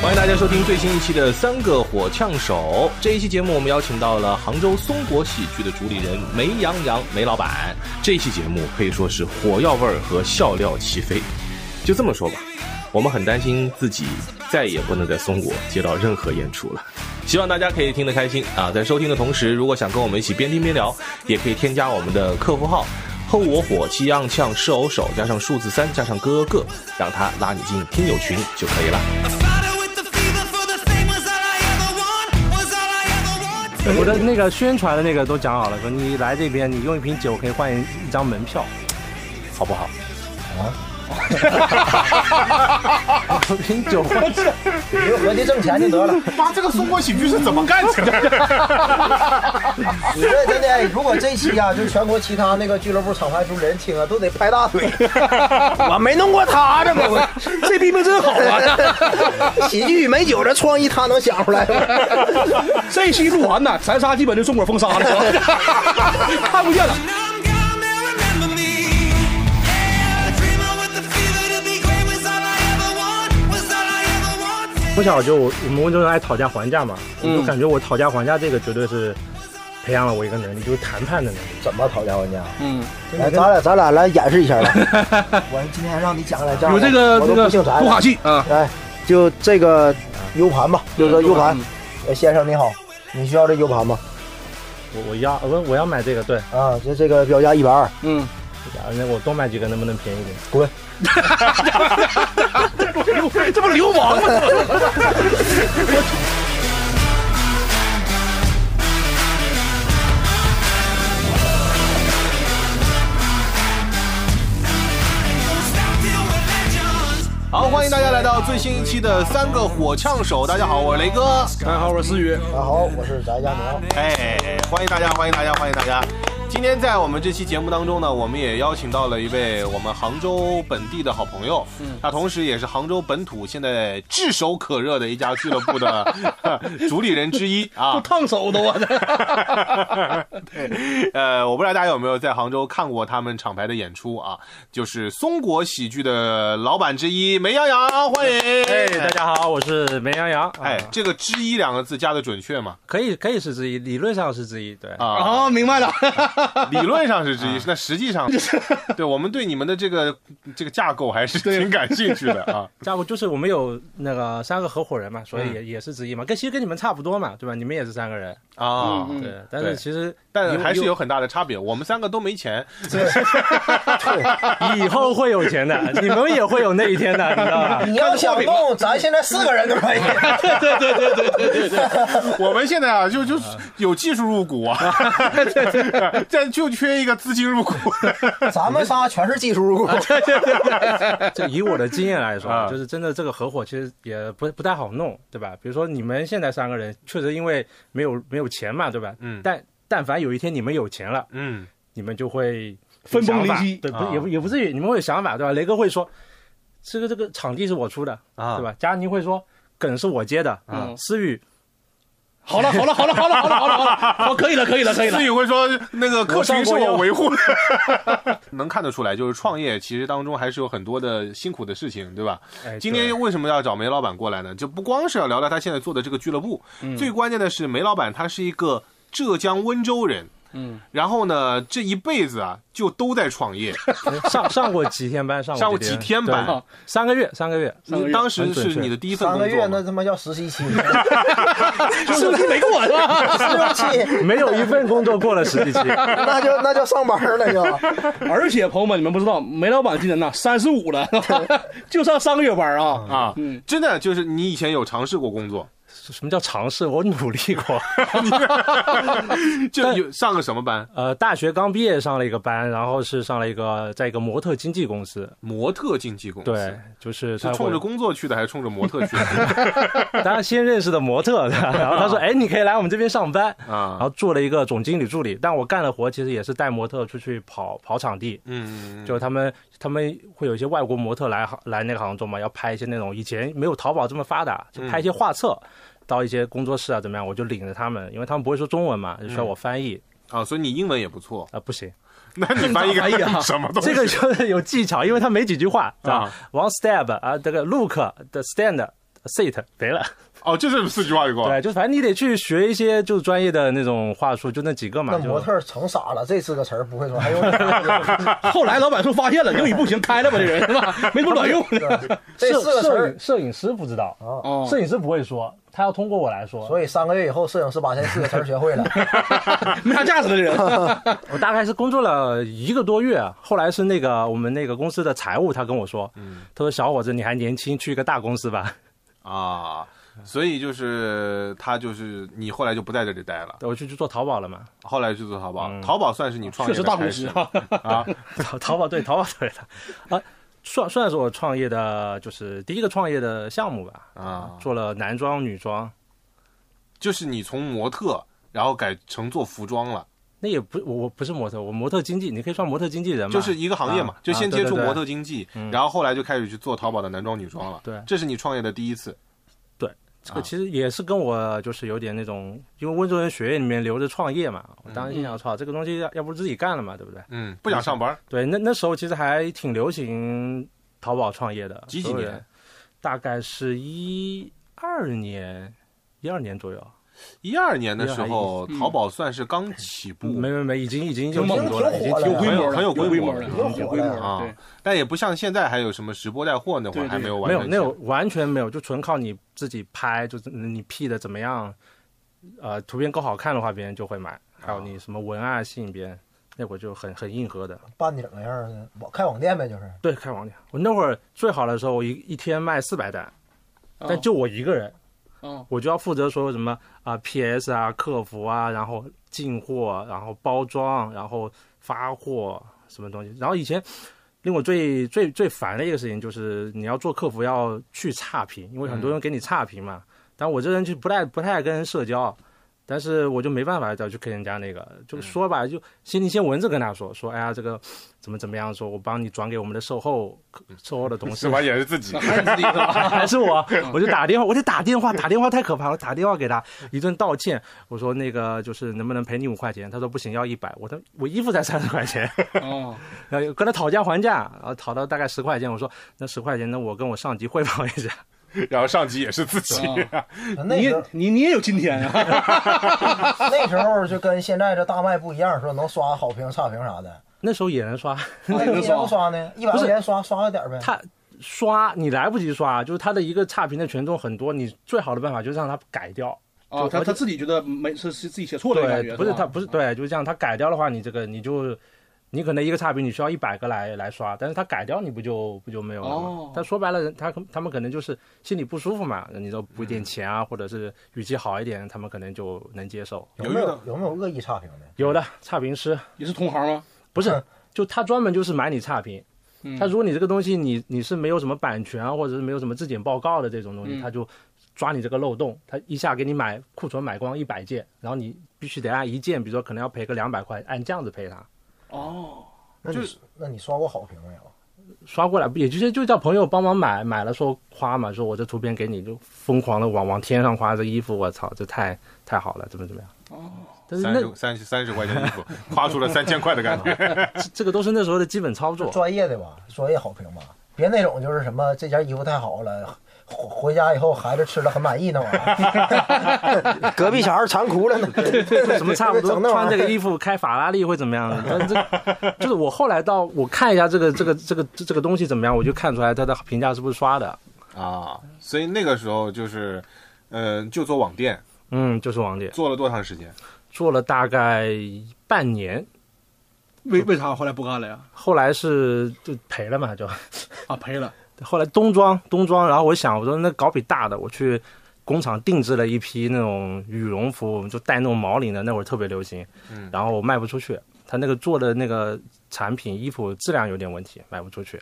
欢迎大家收听最新一期的《三个火枪手》。这一期节目，我们邀请到了杭州松果喜剧的主理人梅洋洋梅老板。这一期节目可以说是火药味儿和笑料齐飞。就这么说吧，我们很担心自己再也不能在松果接到任何演出了。希望大家可以听得开心啊！在收听的同时，如果想跟我们一起边听边聊，也可以添加我们的客服号“后我火气样呛是偶手”，加上数字三，加上哥哥，让他拉你进听友群就可以了。我的那个宣传的那个都讲好了，说你来这边，你用一瓶酒可以换一张门票，好不好？啊？有瓶酒换你合计挣钱就得了。妈，这个中国喜剧是怎么干成的？你这真的，如果这期啊，就是全国其他那个俱乐部厂牌主理人听啊，都得拍大腿。我没弄过他这个，我这批评真好啊！喜剧与美酒这创意他能想出来吗？这期录完呢，咱仨基本就中国封杀了，看不见了。从小就我们温州人爱讨价还价嘛，我就感觉我讨价还价这个绝对是培养了我一个能力，就是谈判的能力。怎么讨价还价？嗯，来，咱俩咱俩来演示一下来。我今天让你讲来这样，有这个我这个都不姓柴了不卡气啊，来，就这个 U 盘吧，就说 U 盘先生你好，你需要这 U 盘吗？我我要我我要买这个，对，啊，这这个标价一百二，嗯，那我多买几个能不能便宜点？滚！这不流氓吗？好，欢迎大家来到最新一期的三个火枪手。大家好，我是雷哥。大家好，我是思雨。大家好，我是翟佳宁。哎，欢迎大家，欢迎大家，欢迎大家！今天在我们这期节目当中呢，我们也邀请到了一位我们杭州本地的好朋友，嗯，他同时也是杭州本土现在炙手可热的一家俱乐部的 主理人之一啊。烫手都啊！对，呃，我不知道大家有没有在杭州看过他们厂牌的演出啊？就是松果喜剧的老板之一梅洋洋，欢迎！哎，大家好，我是梅洋洋。哎啊，这个“之一”两个字加的准确吗？可以可以是之一，理论上是之一，对。啊，哦，明白了。理论上是之一，那实际上，对我们对你们的这个这个架构还是挺感兴趣的啊。架构就是我们有那个三个合伙人嘛，所以也、也是之一嘛，跟其实跟你们差不多嘛，对吧？你们也是三个人，啊，嗯对。但是其实但还是有很大的差别。我们三个都没钱，以后会有钱的，你们也会有那一天的，你知道吧？你要想动，咱现在四个人都可以。对对对对对我们现在啊，就就有技术入股啊，这就缺一个资金入股。咱们仨全是技术入股。对对对就以我的经验来说，啊就是真的这个合伙其实也不不太好弄，对吧？比如说你们现在三个人，确实因为没有没有钱嘛，对吧？嗯但但凡有一天你们有钱了，嗯，你们就会分崩离析对，不啊也不也不至于，你们会有想法，对吧？雷哥会说，这个这个场地是我出的，啊对吧？佳宁会说，梗是我接的，嗯思雨好了，好了，好了，好了，好了，好了，好了，好，可以了，可以了，可以了思。雨会说那个客群是我维护的，能看得出来，就是创业其实当中还是有很多的辛苦的事情，对吧？哎，今天为什么要找梅老板过来呢？就不光是要聊聊他现在做的这个俱乐部，最关键的是梅老板他是一个浙江温州人，嗯，然后呢这一辈子啊就都在创业，上上过几天班，上上过几几天班。三个月，三个月，你当时是你的第一份工作三个月？那他妈叫实习期，是不是没跟我是吧？试用期，没有一份工作过了实习期，那就那就上班了就。而且朋友们，你们不知道，梅老板今年呐三十五了，就上三个月班啊。啊，嗯。真的就是你以前有尝试过工作，什么叫尝试？我努力过。就有上个什么班？呃，大学刚毕业上了一个班，然后是上了一个在一个模特经纪公司，模特经纪公司，对，，就是他是冲着工作去的还是冲着模特去的？当然先认识的模特，然后他说：“哎，你可以来我们这边上班啊。”然啊，后做了一个总经理助理，但我干的活其实也是带模特出去跑跑场地，嗯，就他们他们会有一些外国模特来杭来那个杭州嘛，要拍一些那种以前没有淘宝这么发达，就拍一些画册。到一些工作室啊，怎么样？我就领着他们，因为他们不会说中文嘛，就需要我翻译。啊，所以你英文也不错。啊、不行，那你翻译翻译啊什么东西？这个就是有技巧，因为他没几句话，啊吧？One step 啊，这个 look 的 stand sit 没了。哦，就这四句话就够了。对，就反正你得去学一些就是专业的那种话术，就那几个嘛。那模特儿成傻了，这四个词儿不会说，还有 后来老板说发现了，英语不行，开了吧，这人是吧？没什么卵用的。这摄摄四个词儿影，摄影师不知道，哦，摄影师不会说，他要通过我来说。所以三个月以后，摄影师把这四个词儿学会了。没啥价值的这人。我大概是工作了一个多月，后来是那个我们那个公司的财务，他跟我说，他说小伙子你还年轻，去一个大公司吧。啊，所以就是他就是你后来就不在这里待了，我就去做淘宝了嘛，后来去做淘宝，嗯。淘宝算是你创确业实大公司的开始啊，啊。淘淘宝对淘宝对的，啊，算算是我创业的，就是第一个创业的项目吧。啊。做了男装、女装，就是你从模特，然后改成做服装了，那也不我我不是模特，我模特经纪，你可以算模特经纪人嘛。就是一个行业嘛啊，就先接触模特经济，嗯然后后来就开始去做淘宝的男装女装了。对这是你创业的第一次。对这个其实也是跟我就是有点那种，因为温州人学院里面留着创业嘛，我当时心想，操，这个东西要要不自己干了嘛，对不对？嗯，不想上班，对，那那时候其实还挺流行淘宝创业的，几几年？大概是一二年，一二年左右。一二年的时候，嗯。淘宝算是刚起步，没没没，已经已经就挺猛多了，已经挺有规模了，很有规模了有规模啊，但也不像现在还有什么直播带货那会儿还没有完没有那有完全没有，就纯靠你自己拍，就是你 P 的怎么样，呃，图片够好看的话，别人就会买。还有你什么文案吸引别人，那会儿就很很硬核的。办的怎么样呢？网开网店呗，就是。对，开网店，我那会儿最好的时候，我一一天卖四百单，哦。但就我一个人，哦我就要负责说什么啊、PS 啊、客服啊，然后进货，然后包装，然后发货什么东西。然后以前令我最最最烦的一个事情就是你要做客服要去差评，因为很多人给你差评嘛。但我这人就不太不太跟人社交。但是我就没办法再去跟人家那个，就说吧，就先你先文字跟他说，说哎呀这个怎么怎么样，说我帮你转给我们的售后售后的同事 是，吧？也是自己那 还是自己是吧？还是我，我就打电话，我就打电话，打电话太可怕了，我打电话给他一顿道歉，我说那个就是能不能赔你五块钱，他说不行，要一百，我的我衣服才三十块钱，哦，然后跟他讨价还价，然后讨到大概十块钱，我说那十块钱，那我跟我上级汇报一下，然后上级也是自己。啊你你你也有今天啊？那时候就跟现在这大麦不一样，说能刷好评、差评啥的。那时候也能刷，那你怎么刷呢？一百块钱刷刷了点呗。他刷你来不及刷，就是他的一个差评的权重很多，你最好的办法就是让他改掉。哦，他他自己觉得没是是自己写错了感觉，对，不是他不是对，就是这样。他改掉的话，你这个你就，你可能一个差评你需要一百个来来刷，但是他改掉你不就不就没有了吗？哦但说白了，人他他们可能就是心里不舒服嘛，你都补一点钱啊，或者是语气好一点，他们可能就能接受。有没有有没有恶意差评的？有的差评师也是同行吗？不是，就他专门就是买你差评。嗯他如果你这个东西你你是没有什么版权啊，或者是没有什么质检报告的这种东西，嗯他就抓你这个漏洞，他一下给你买库存买光一百件，然后你必须得按一件，比如说可能要赔个两百块，按这样子赔他。哦，那你那你刷过好评没有？刷过来，也就是就叫朋友帮忙买，买了说夸嘛，说我这图片给你，就疯狂的往往天上夸这衣服，我操，这太太好了，怎么怎么样？哦，三但是那十三十三十块钱衣服，夸出了三千块的感觉。这这个都是那时候的基本操作。专业的吧，专业好评吧，别那种就是什么这件衣服太好了，回回家以后孩子吃了很满意那玩意儿，隔壁小孩馋哭了呢。什么差不多穿这个衣服开法拉利会怎么样？这就是我后来到我看一下这个这个这个这个东西怎么样，我就看出来它的评价是不是刷的。啊，所以那个时候就是，嗯、就做网店，嗯，就是网店做了多长时间？做了大概半年，为为啥后来不干了呀？后来是就赔了嘛，就。啊，赔了。后来冬装冬装，然后我想我说那搞笔大的，我去工厂定制了一批那种羽绒服，就带那种毛领的，那会儿特别流行，嗯。然后我卖不出去，他那个做的那个产品衣服质量有点问题，卖不出去，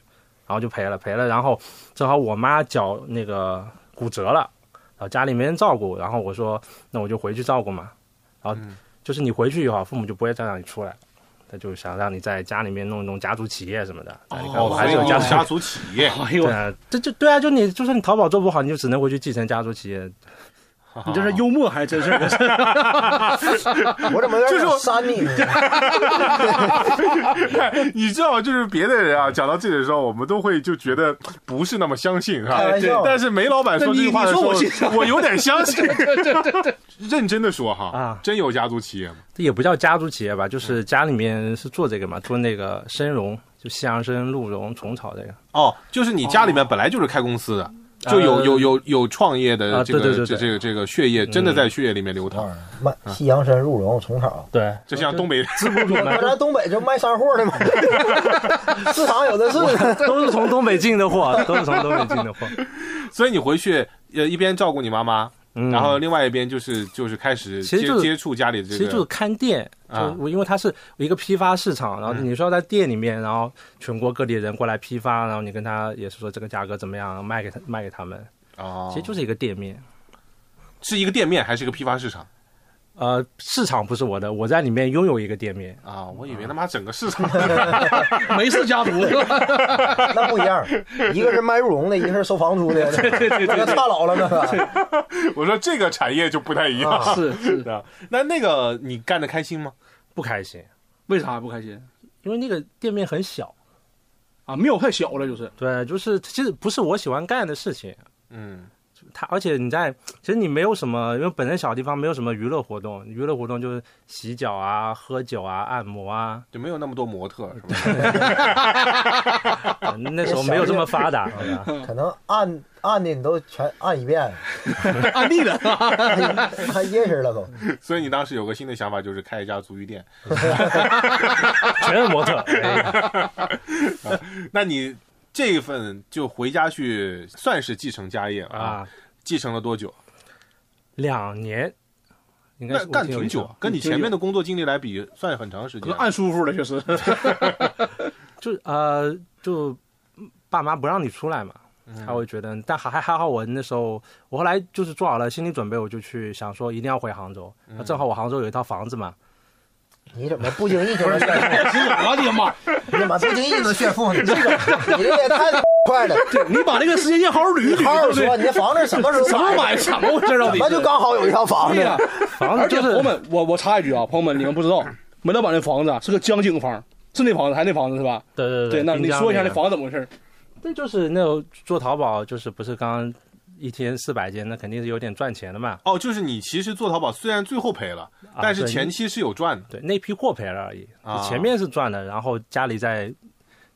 然后就赔了赔了，然后正好我妈脚那个骨折了，然后家里没人照顾，然后我说那我就回去照顾嘛，然后嗯就是你回去以后，父母就不会再让你出来。他就想让你在家里面弄一弄家族企业什么的，但你看我还是有家族家族企业哎呦 对，啊，这就对啊，就你就算你淘宝做不好，你就只能回去继承家族企业。你这是幽默还是真事儿？这 是我怎么有点想扇你呢？你知道，就是别的人啊，讲到这里的时候，我们都会就觉得不是那么相信哈。开玩笑但是梅老板说这句话的我有点相信。认真的说哈，啊真有家族企业吗？这也不叫家族企业吧，嗯就是家里面是做这个嘛，做那个生茸，就西洋参、鹿茸、虫草这个。哦，就是你家里面本来就是开公司的，就有呃有有有创业的啊这个对对对对这这个这个血液，真的在血液里面流淌。卖西洋参、鹿茸、虫草，对，就像东北，那咱东北就卖山货的嘛，市场有的是。都是从东北进的货，都是从东北进的货。所以你回去呃一边照顾你妈妈，嗯。然后另外一边就是就是开始接其实就是接触家里的这其实就是看店，啊。就我因为它是一个批发市场，然后你说要在店里面，然后全国各地人过来批发，然后你跟他也是说这个价格怎么样，卖给他卖给他们，哦，其实就是一个店面。是一个店面还是一个批发市场呃，市场不是我的，我在里面拥有一个店面。啊？我以为他妈整个市场。梅氏家族，那不一样，一个是卖鹿茸的，一个是收房租的，对对对，这个差老了那个。我说这个产业就不太一样。啊是是，的，那那个你干的开心吗？不开心，为啥不开心因为那个店面很小。啊？庙太小了，就是对，就是其实不是我喜欢干的事情。嗯，它而且你在其实你没有什么，因为本身小地方没有什么娱乐活动，娱乐活动就是洗脚啊、喝酒啊、按摩啊，就没有那么多模特，是吧？呃 那时候没有这么发达。可能按按的你都全按一遍，按腻了。还认识了都。所以你当时有个新的想法，就是开一家足浴店。全是模特。哎那你这一份就回家去，算是继承家业啊？啊，继承了多久？两年，应该是干挺久，跟你前面的工作经历来比，算很长时间。按舒服了，确实。就呃就爸妈不让你出来嘛，他会觉得，但还还还好，我那时候我后来就是做好了心理准备，我就去想说一定要回杭州。那正好我杭州有一套房子嘛，你怎么不经意就能炫富？我的妈！你怎么不经意就能炫富呢？这个你这也太快了。你把这个时间线好好捋一捋，好好说，你这房子什么时候什么玩意儿？怎么回事？到底那就刚好有一套房子？呀？房子就是且朋友们，我我插一句啊，朋友们，你们不知道，梅老板那房子啊是个江景房，是那房子还是那房子是吧？对对对，那你说一下那房子怎么回事？那就是那种做淘宝，就是不是刚刚一天四百件，那肯定是有点赚钱的嘛。哦，就是你其实做淘宝，虽然最后赔了，啊但是前期是有赚的。对，那批货赔了而已，啊前面是赚的，然后家里再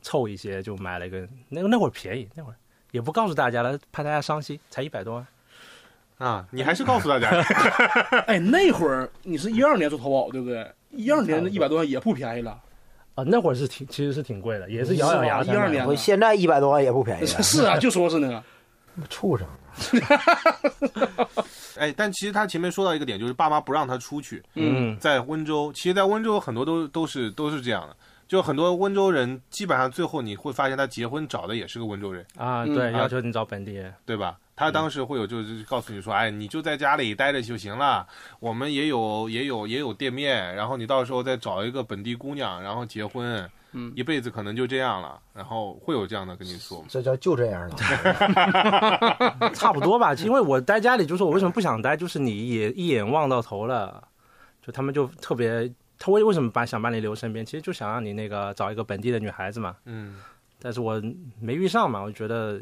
凑一些，就买了一个。那那会儿便宜，那会儿也不告诉大家了，怕大家伤心，才一百多万。啊，你还是告诉大家，哎，那会儿你是一二年做淘宝对不对？一二年的一百多万也不便宜了，啊，那会儿是挺，其实是挺贵的，也是咬咬牙是吧12年我现在一百多万也不便宜。是啊，就说是那个，畜生，哎，但其实他前面说到一个点，就是爸妈不让他出去，嗯，在温州，其实，在温州很多都都是都是这样的，就很多温州人，基本上最后你会发现他结婚找的也是个温州人，啊，嗯对，啊要求你找本地人。对吧？他当时会有就是告诉你说，哎，你就在家里待着就行了，我们也有也有也有店面，然后你到时候再找一个本地姑娘，然后结婚，嗯一辈子可能就这样了，然后会有这样的跟你说吗？这叫就这样了。差不多吧，因为我待家里，就是我为什么不想待，就是你也一眼望到头了，就他们就特别，他为为什么把想把你留身边，其实就想让你那个找一个本地的女孩子嘛，嗯，但是我没遇上嘛，我觉得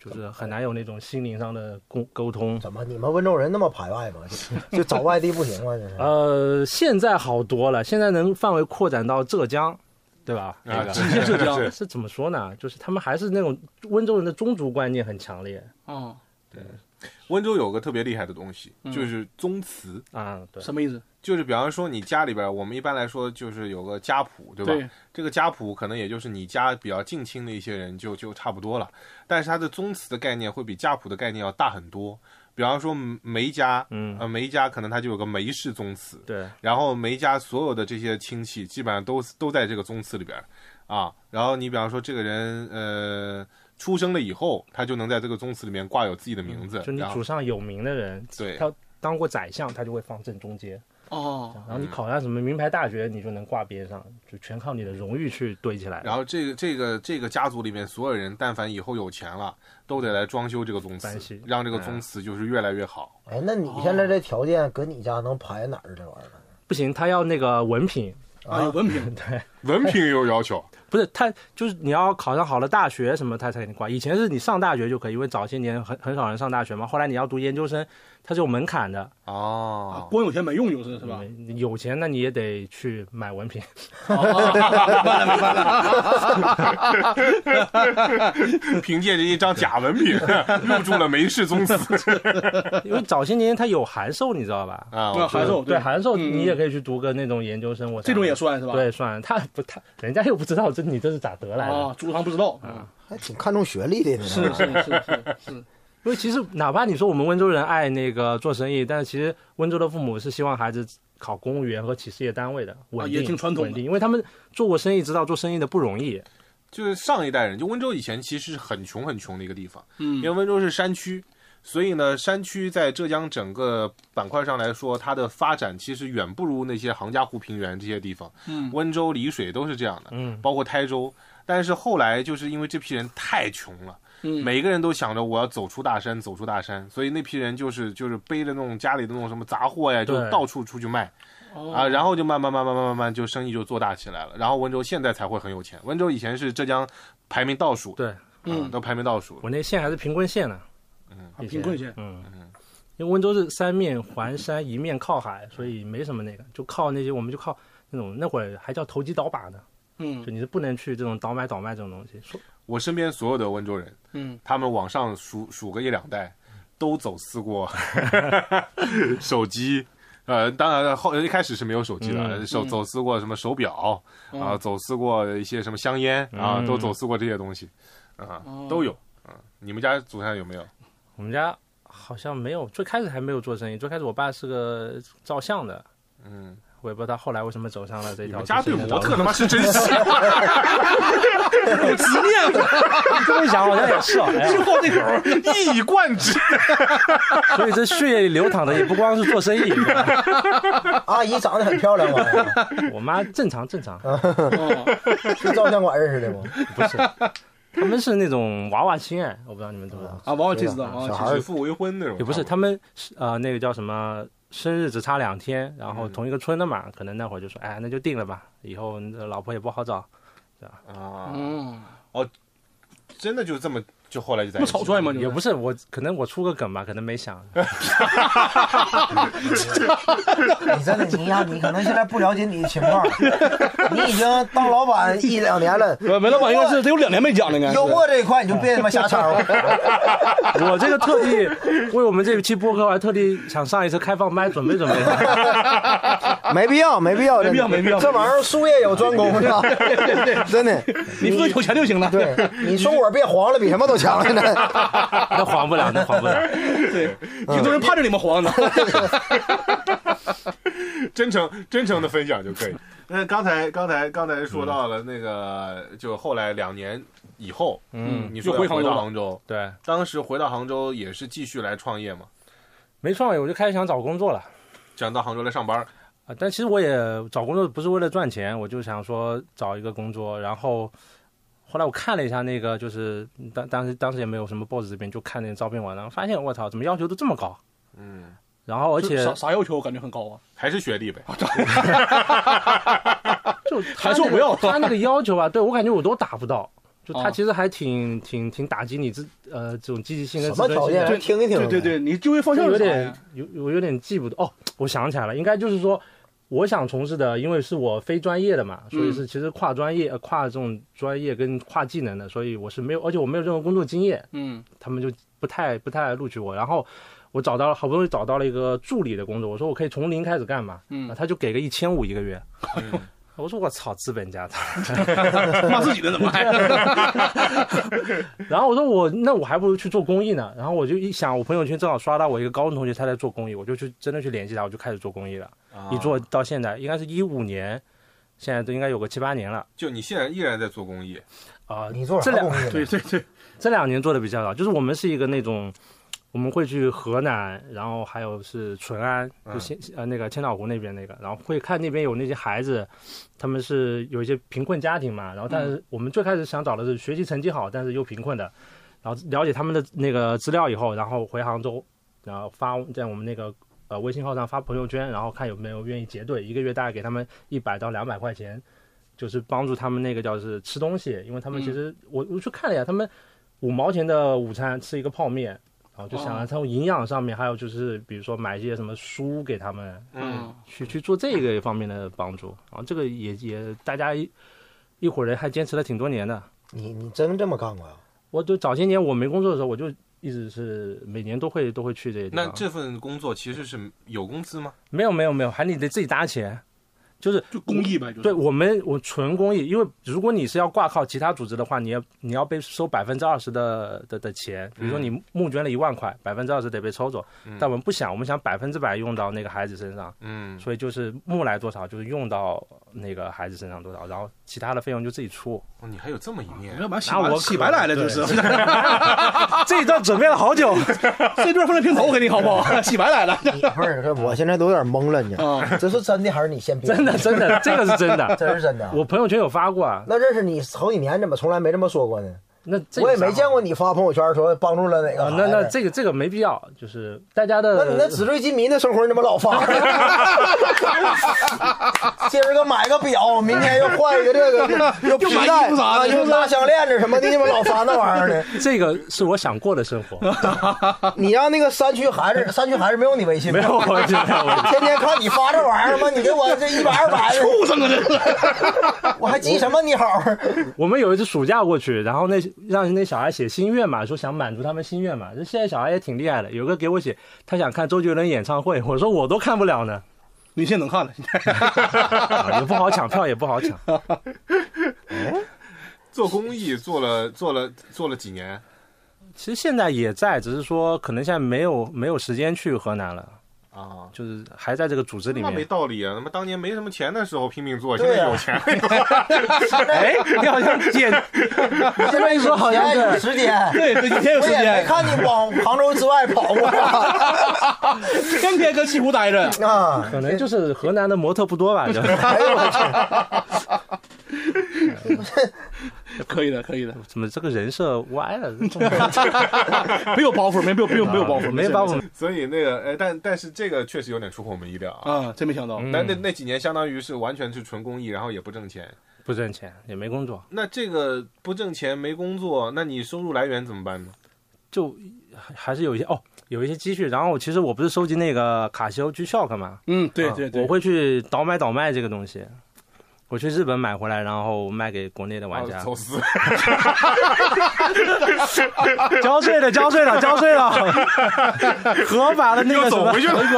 就是很难有那种心灵上的沟沟通。怎么你们温州人那么排外吗？就 就找外地不行吗？这是。呃，现在好多了，现在能范围扩展到浙江，对吧？啊，直接浙江是是怎么说呢？就是他们还是那种温州人的宗族观念很强烈啊，温州有个特别厉害的东西，嗯就是宗祠。啊，对，什么意思？就是比方说你家里边，我们一般来说就是有个家谱，对吧？对这个家谱可能也就是你家比较近亲的一些人就就差不多了，但是它的宗祠的概念会比家谱的概念要大很多。比方说梅家，嗯呃，梅家可能它就有个梅氏宗祠，对，然后梅家所有的这些亲戚基本上都都在这个宗祠里边啊。然后你比方说这个人呃出生了以后，他就能在这个宗祠里面挂有自己的名字，就你祖上有名的人，对他当过宰相，他就会放正中间。哦，然后你考上什么名牌大学，你就能挂边上，就全靠你的荣誉去堆起来。然后这个这个这个家族里面所有人，但凡以后有钱了，都得来装修这个宗祠，让这个宗祠就是越来越好。哎，那你现在这条件搁你家能排哪儿这玩意儿？不行，他要那个文凭，啊，文凭，对，文凭也有要求，不是他就是你要考上好的大学什么，他才给你挂。以前是你上大学就可以，因为早些年很很少人上大学嘛。后来你要读研究生，它是有门槛的，啊哦，光有钱没用，就是是吧？有钱那你也得去买文凭。哦明白了，明白了。凭借着一张假文凭 入住了梅氏宗祠因为早些年它有函授，你知道吧？啊，对函授对函授，嗯你也可以去读个那种研究生。我这种也算是吧？对，算他不他人家又不知道这你这是咋得来的。啊，朱堂不知道，啊还挺看重学历的是是是是，因为其实哪怕你说我们温州人爱那个做生意，但是其实温州的父母是希望孩子考公务员和企事业单位的，稳定、啊也挺传统的稳定，因为他们做过生意，知道做生意的不容易。就是上一代人，就温州以前其实是很穷很穷的一个地方，嗯因为温州是山区，所以呢，山区在浙江整个板块上来说，它的发展其实远不如那些杭嘉湖平原这些地方。嗯温州、丽水都是这样的，嗯，包括台州。但是后来就是因为这批人太穷了，嗯，每个人都想着我要走出大山，走出大山，所以那批人就是就是背着那种家里的那种什么杂货呀，就到处出去卖哦啊，然后就慢慢慢慢慢慢慢就生意就做大起来了。然后温州现在才会很有钱，温州以前是浙江排名倒数，对啊，嗯都排名倒数。我那县还是贫困县呢。嗯贫困县嗯，因为温州是三面环山，一面靠海，所以没什么那个，就靠那些，我们就靠那种那会儿还叫投机倒把呢，嗯就你是不能去这种倒买倒卖这种东西。说我身边所有的温州人，嗯，他们往上数数个一两代，都走私过 手机。呃，当然后一开始是没有手机的，嗯手走私过什么手表啊，走私过一些什么香烟啊，嗯都走私过这些东西啊，都有啊。你们家祖上有没有？我们家好像没有，最开始还没有做生意，最开始我爸是个照相的，嗯，我也不知道他后来为什么走上了这条。家对模特他妈是真喜欢，有执念，这么一想好像也是哦，哎呀就好这口。一以贯之。所以这血液里流淌的也不光是做生意，阿姨长得很漂亮吗？我妈正常正常，哦是照相馆认识的吗？不是，他们是那种娃娃亲哎，我不知道你们知不知道，啊，娃娃亲知道，王小孩儿指腹为婚那种，也不是，他们是呃那个叫什么。生日只差两天，然后同一个村的嘛，可能那会儿就说，哎，那就定了吧，以后呃老婆也不好找。对吧？啊，嗯，真的就这么就后来就在不一起草率吗？也不是我，可能我出个梗吧，可能没想。你真的，你呀，你可能现在不了解你的情况，你已经当老板一两年了，呃，梅老板应该是得有两年没讲了，应该幽默这一块你就别他妈瞎掺和。我这个特地为我们这一期播客，我还特地想上一次开放麦，准备准备。没必要，没必要，没必要没必要这玩意儿术业有专攻，是吧？真的，你负责有钱就行了。对你松果别黄了，比什么都强了呢。那黄不了，那黄不了。对，挺多人盼着你们黄呢。真诚真诚的分享就可以。那刚才刚才刚才说到了那个，就后来两年以后，嗯，你说回到杭州杭州，对，当时回到杭州也是继续来创业嘛，没创业我就开始想找工作了。想到杭州来上班，啊，但其实我也找工作不是为了赚钱，我就想说找一个工作，然后后来我看了一下那个，就是当当时当时也没有什么 boss 这边，就看那个招聘网站，发现我操，怎么要求都这么高？嗯，然后而且啥啥要求？我感觉很高啊。还是学历呗。就还是我不要他那个要求吧，对我感觉我都达不到。就他哦其实还挺挺挺打击你自呃这种积极性跟什么条件？自尊心的来听一听。对对对，你就业方向有点有我有点记不得哦，我想起来了，应该就是说，我想从事的，因为是我非专业的嘛，所以是其实跨专业、呃跨这种专业跟跨技能的，所以我是没有，而且我没有任何工作经验，嗯他们就不太不太录取我。然后我找到了，好不容易找到了一个助理的工作，我说我可以从零开始干嘛，嗯啊，他就给个一千五一个月。嗯 我说我操，资本家！骂自己的怎么还？然后我说我那我还不如去做公益呢。然后我就一想，我朋友圈正好刷到我一个高中同学他在做公益，我就去真的去联系他，我就开始做公益了。一做到现在，应该是一五年，现在都应该有个七八年了就你现在依然在做公益，啊、你做这两啥工艺呢？对对对，这两年做的比较少，就是我们是一个那种我们会去河南，然后还有是淳安，就嗯。千、呃那个千岛湖那边那个，然后会看那边有那些孩子，他们是有一些贫困家庭嘛，然后但是我们最开始想找的是学习成绩好但是又贫困的，然后了解他们的那个资料以后，然后回杭州，然后发在我们那个呃微信号上发朋友圈，然后看有没有愿意结对，一个月大概给他们一百到两百块钱，就是帮助他们那个叫是吃东西，因为他们其实、我我去看了一下，他们五毛钱的午餐吃一个泡面。然后就想哦着从营养上面，还有就是比如说买一些什么书给他们，嗯，去去做这个方面的帮助。然后这个也也大家一一伙人还坚持了挺多年的。你你真这么干过呀？我就早些年我没工作的时候，我就一直是每年都会都会去这些地方。那这份工作其实是有工资吗？没有没有没有，还你得自己搭钱，就是就公益呗，就是对我们我纯公益，因为如果你是要挂靠其他组织的话，你要你要被收百分之二十的的的钱，比如说你募捐了一万块，百分之二十得被抽走。但我们不想，我们想百分之百用到那个孩子身上，嗯，所以就是募来多少就是用到那个孩子身上多少，然后其他的费用就自己出。哦你还有这么一面要不然洗那我白洗白来了，就 是 这一段准备了好久，这段放在片头给你好不好？洗白来了不是，我现在都有点懵了呢。啊！这是真的还是你先编？真的真的，这个是真的。真是真的啊。我朋友圈有发过啊，那认识你好几年，怎么从来没这么说过呢？那这我也没见过你发朋友圈说帮助了哪个啊。那那这个这个没必要，就是大家的。那你那纸醉金迷的生活你怎么老发？今儿个买个表，明天又换一个这个，又皮带啥的啊又大项链子什么的，你怎么老发那玩意儿呢？这个是我想过的生活，你让那个山区孩子，山区孩子没有你微信没有我这我天天看你发这玩意儿吗？你给我这一百二百的，畜生啊，这是！我还记什么你好？我们有一次暑假过去，然后那让那小孩写心愿嘛，说想满足他们心愿嘛。这现在小孩也挺厉害的，有个给我写，他想看周杰伦演唱会，我说我都看不了呢，你现在能看了，啊也不好抢票，也不好抢。做公益做了做了做了几年？其实现在也在，只是说可能现在没有没有时间去河南了，啊，就是还在这个组织里那没。道理啊！他妈当年没什么钱的时候拼命做，现在有钱了，哎，你好像简，现在一说好像有时间，对，对几天有时我也没间，看你往杭州之外跑过天天搁西湖待着。啊。可能就是河南的模特不多吧，就哎呦我去！可以的，可以的，怎么这个人设歪了？没有包袱，没没有没有没有包袱，事没包袱。所以那个，哎，但但是这个确实有点出乎我们意料啊。啊！真没想到，嗯那那那几年相当于是完全是纯公益，然后也不挣钱。不挣钱，也没工作，那这个不挣钱没工作，那你收入来源怎么办呢？就还还是有一些哦，有一些积蓄。然后其实我不是收集那个卡西欧 G Shock 嘛，嗯，对啊对对，我会去倒买倒卖这个东西。我去日本买回来，然后卖给国内的玩家啊，。走私，交税的，交税了，交税了，合法的那个什么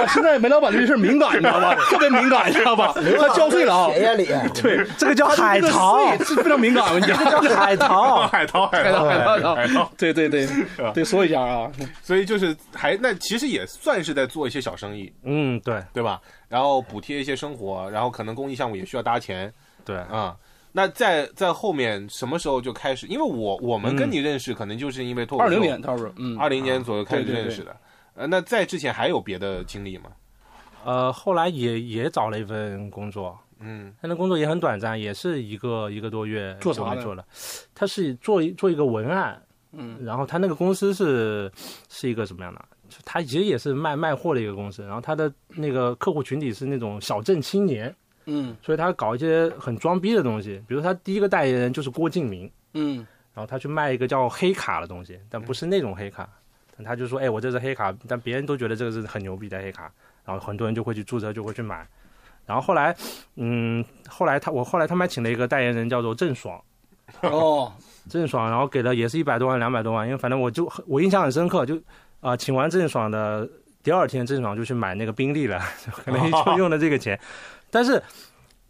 现在煤老板对这事儿敏感，你知道吧？特别敏感，你知道吧？他交税了啊！血液里，对，这个叫海这个淘，非常敏感，我跟你讲。叫海淘。海淘，海淘，海淘，海淘，海淘。对对对对，说一下啊，所以就是还那其实也算是在做一些小生意，嗯，对对吧？然后补贴一些生活，然后可能公益项目也需要搭钱对，啊。那在在后面什么时候就开始？因为我我们跟你认识，可能就是因为脱口秀二零年，他说，嗯，二零年左右开始对对对认识的。呃，那在之前还有别的经历吗？呃，后来也也找了一份工作，嗯但那工作也很短暂，也是一个一个多月做啥的就没做了。他是做一做一个文案，嗯，然后他那个公司是是一个什么样的？就他其实也是卖卖货的一个公司，然后他的那个客户群体是那种小镇青年，嗯。所以他搞一些很装逼的东西，比如他第一个代言人就是郭敬明，嗯。然后他去卖一个叫黑卡的东西，但不是那种黑卡，但他就说，哎，我这是黑卡，但别人都觉得这个是很牛逼的黑卡，然后很多人就会去注册，就会去买。然后后来，嗯，后来他我后来他们还请了一个代言人叫做郑爽，哦，郑爽，然后给了也是一百多万两百多万，因为反正我就我印象很深刻，就啊、请完郑爽的第二天，郑爽就去买那个宾利了，可能就用了这个钱，但是。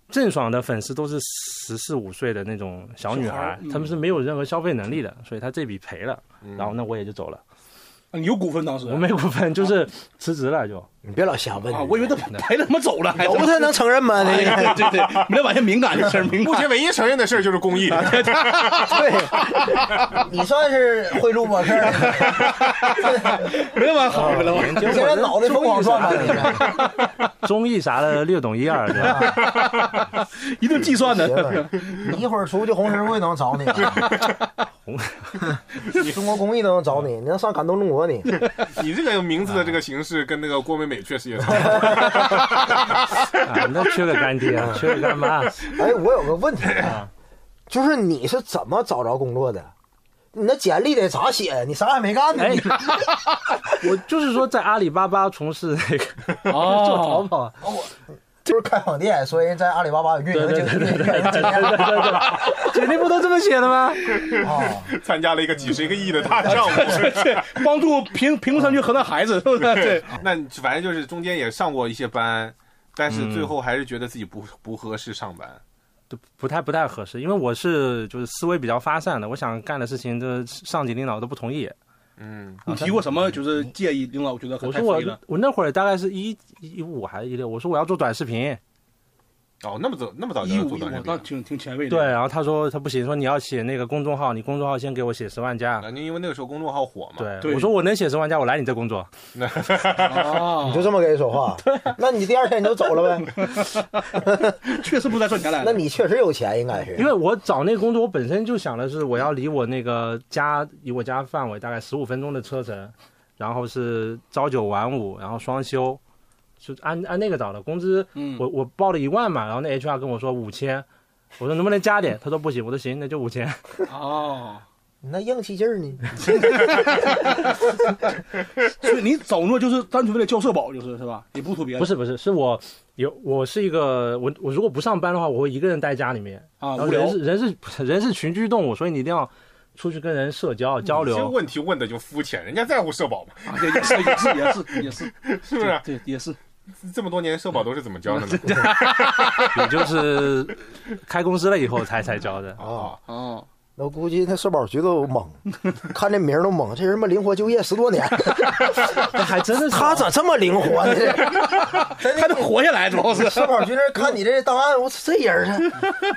郑爽的粉丝都是十四五岁的那种小女孩他们是没有任何消费能力的，所以她这笔赔了。嗯然后那我也就走了。啊你有股份当时？我没股份，就是辞职了就。你别老瞎问啊，我以为他赔了他妈走了，还 有他能承认吗？哎那个对对对，没老板现敏感的事儿，敏感。目前唯一承认的事儿就是公益。对，你算是会录播客的，没老板好，没老板。现在脑袋疯狂转吧？综艺啥的略懂一二，对吧？一顿计算你的。你一会儿出去红十字会都能找你，中国公益都能找你，你要上感动中国你？你这个名字的这个形式跟那个郭美美确实也 差。啊，那缺个干爹，缺个干妈。哎，我有个问题啊，就是你是怎么找着工作的？你那简历得咋写？你啥也没干呢？哎 我就是说，在阿里巴巴从事那个做淘哦，宝，就是开网店，所以在阿里巴巴有运营经运营经验简历不都这么写的吗？啊。参加了一个几十个亿的大项目。对，帮助贫贫困山区河南孩子，是不是？对，那反正就是中间也上过一些班，但是最后还是觉得自己不不合适上班。都不太不太合适，因为我是就是思维比较发散的，我想干的事情，这上级领导都不同意。嗯，你提过什么就是建议领导觉得很我说我？我那会儿大概是一一五还是一六，我说我要做短视频，哦，那么早那么早就做短视，频那挺挺前卫的。对，然后他说他不行，说你要写那个公众号，你公众号先给我写十万加。啊，你因为那个时候公众号火嘛。对，对我说我能写十万加，我来你这工作。哦 你，就这么跟人说话？那你第二天你就走了呗？确实不在赚钱来的。那你确实有钱，应该是。因为我找那个工作，我本身就想的是我要离我那个家，离我家范围大概十五分钟的车程，然后是朝九晚五，然后双休，就按按那个找的。工资嗯，我我报了一万嘛，然后那 HR 跟我说五千，我说能不能加点？他说不行，我说行，那就五千。哦，你那硬气劲儿呢？所以你找工作就是单纯为了交社保，就是是吧？也不图别的。不是不是，是我有我是一个我我如果不上班的话，我会一个人待家里面。啊，然后人是人是人是群居动物，所以你一定要出去跟人社交交流。这个问题问的就肤浅，人家在乎社保吗？啊，对，也是也是也是也是，是不是？对，也是。这么多年社保都是怎么交的呢？也就是开公司了以后才才交的。啊，哦，那我估计那社保局都懵，看这名儿都懵，这人嘛灵活就业十多年，还真是 他咋这么灵活呢？还能活下来，主要是。社保局那看你这档案，我这人儿啊，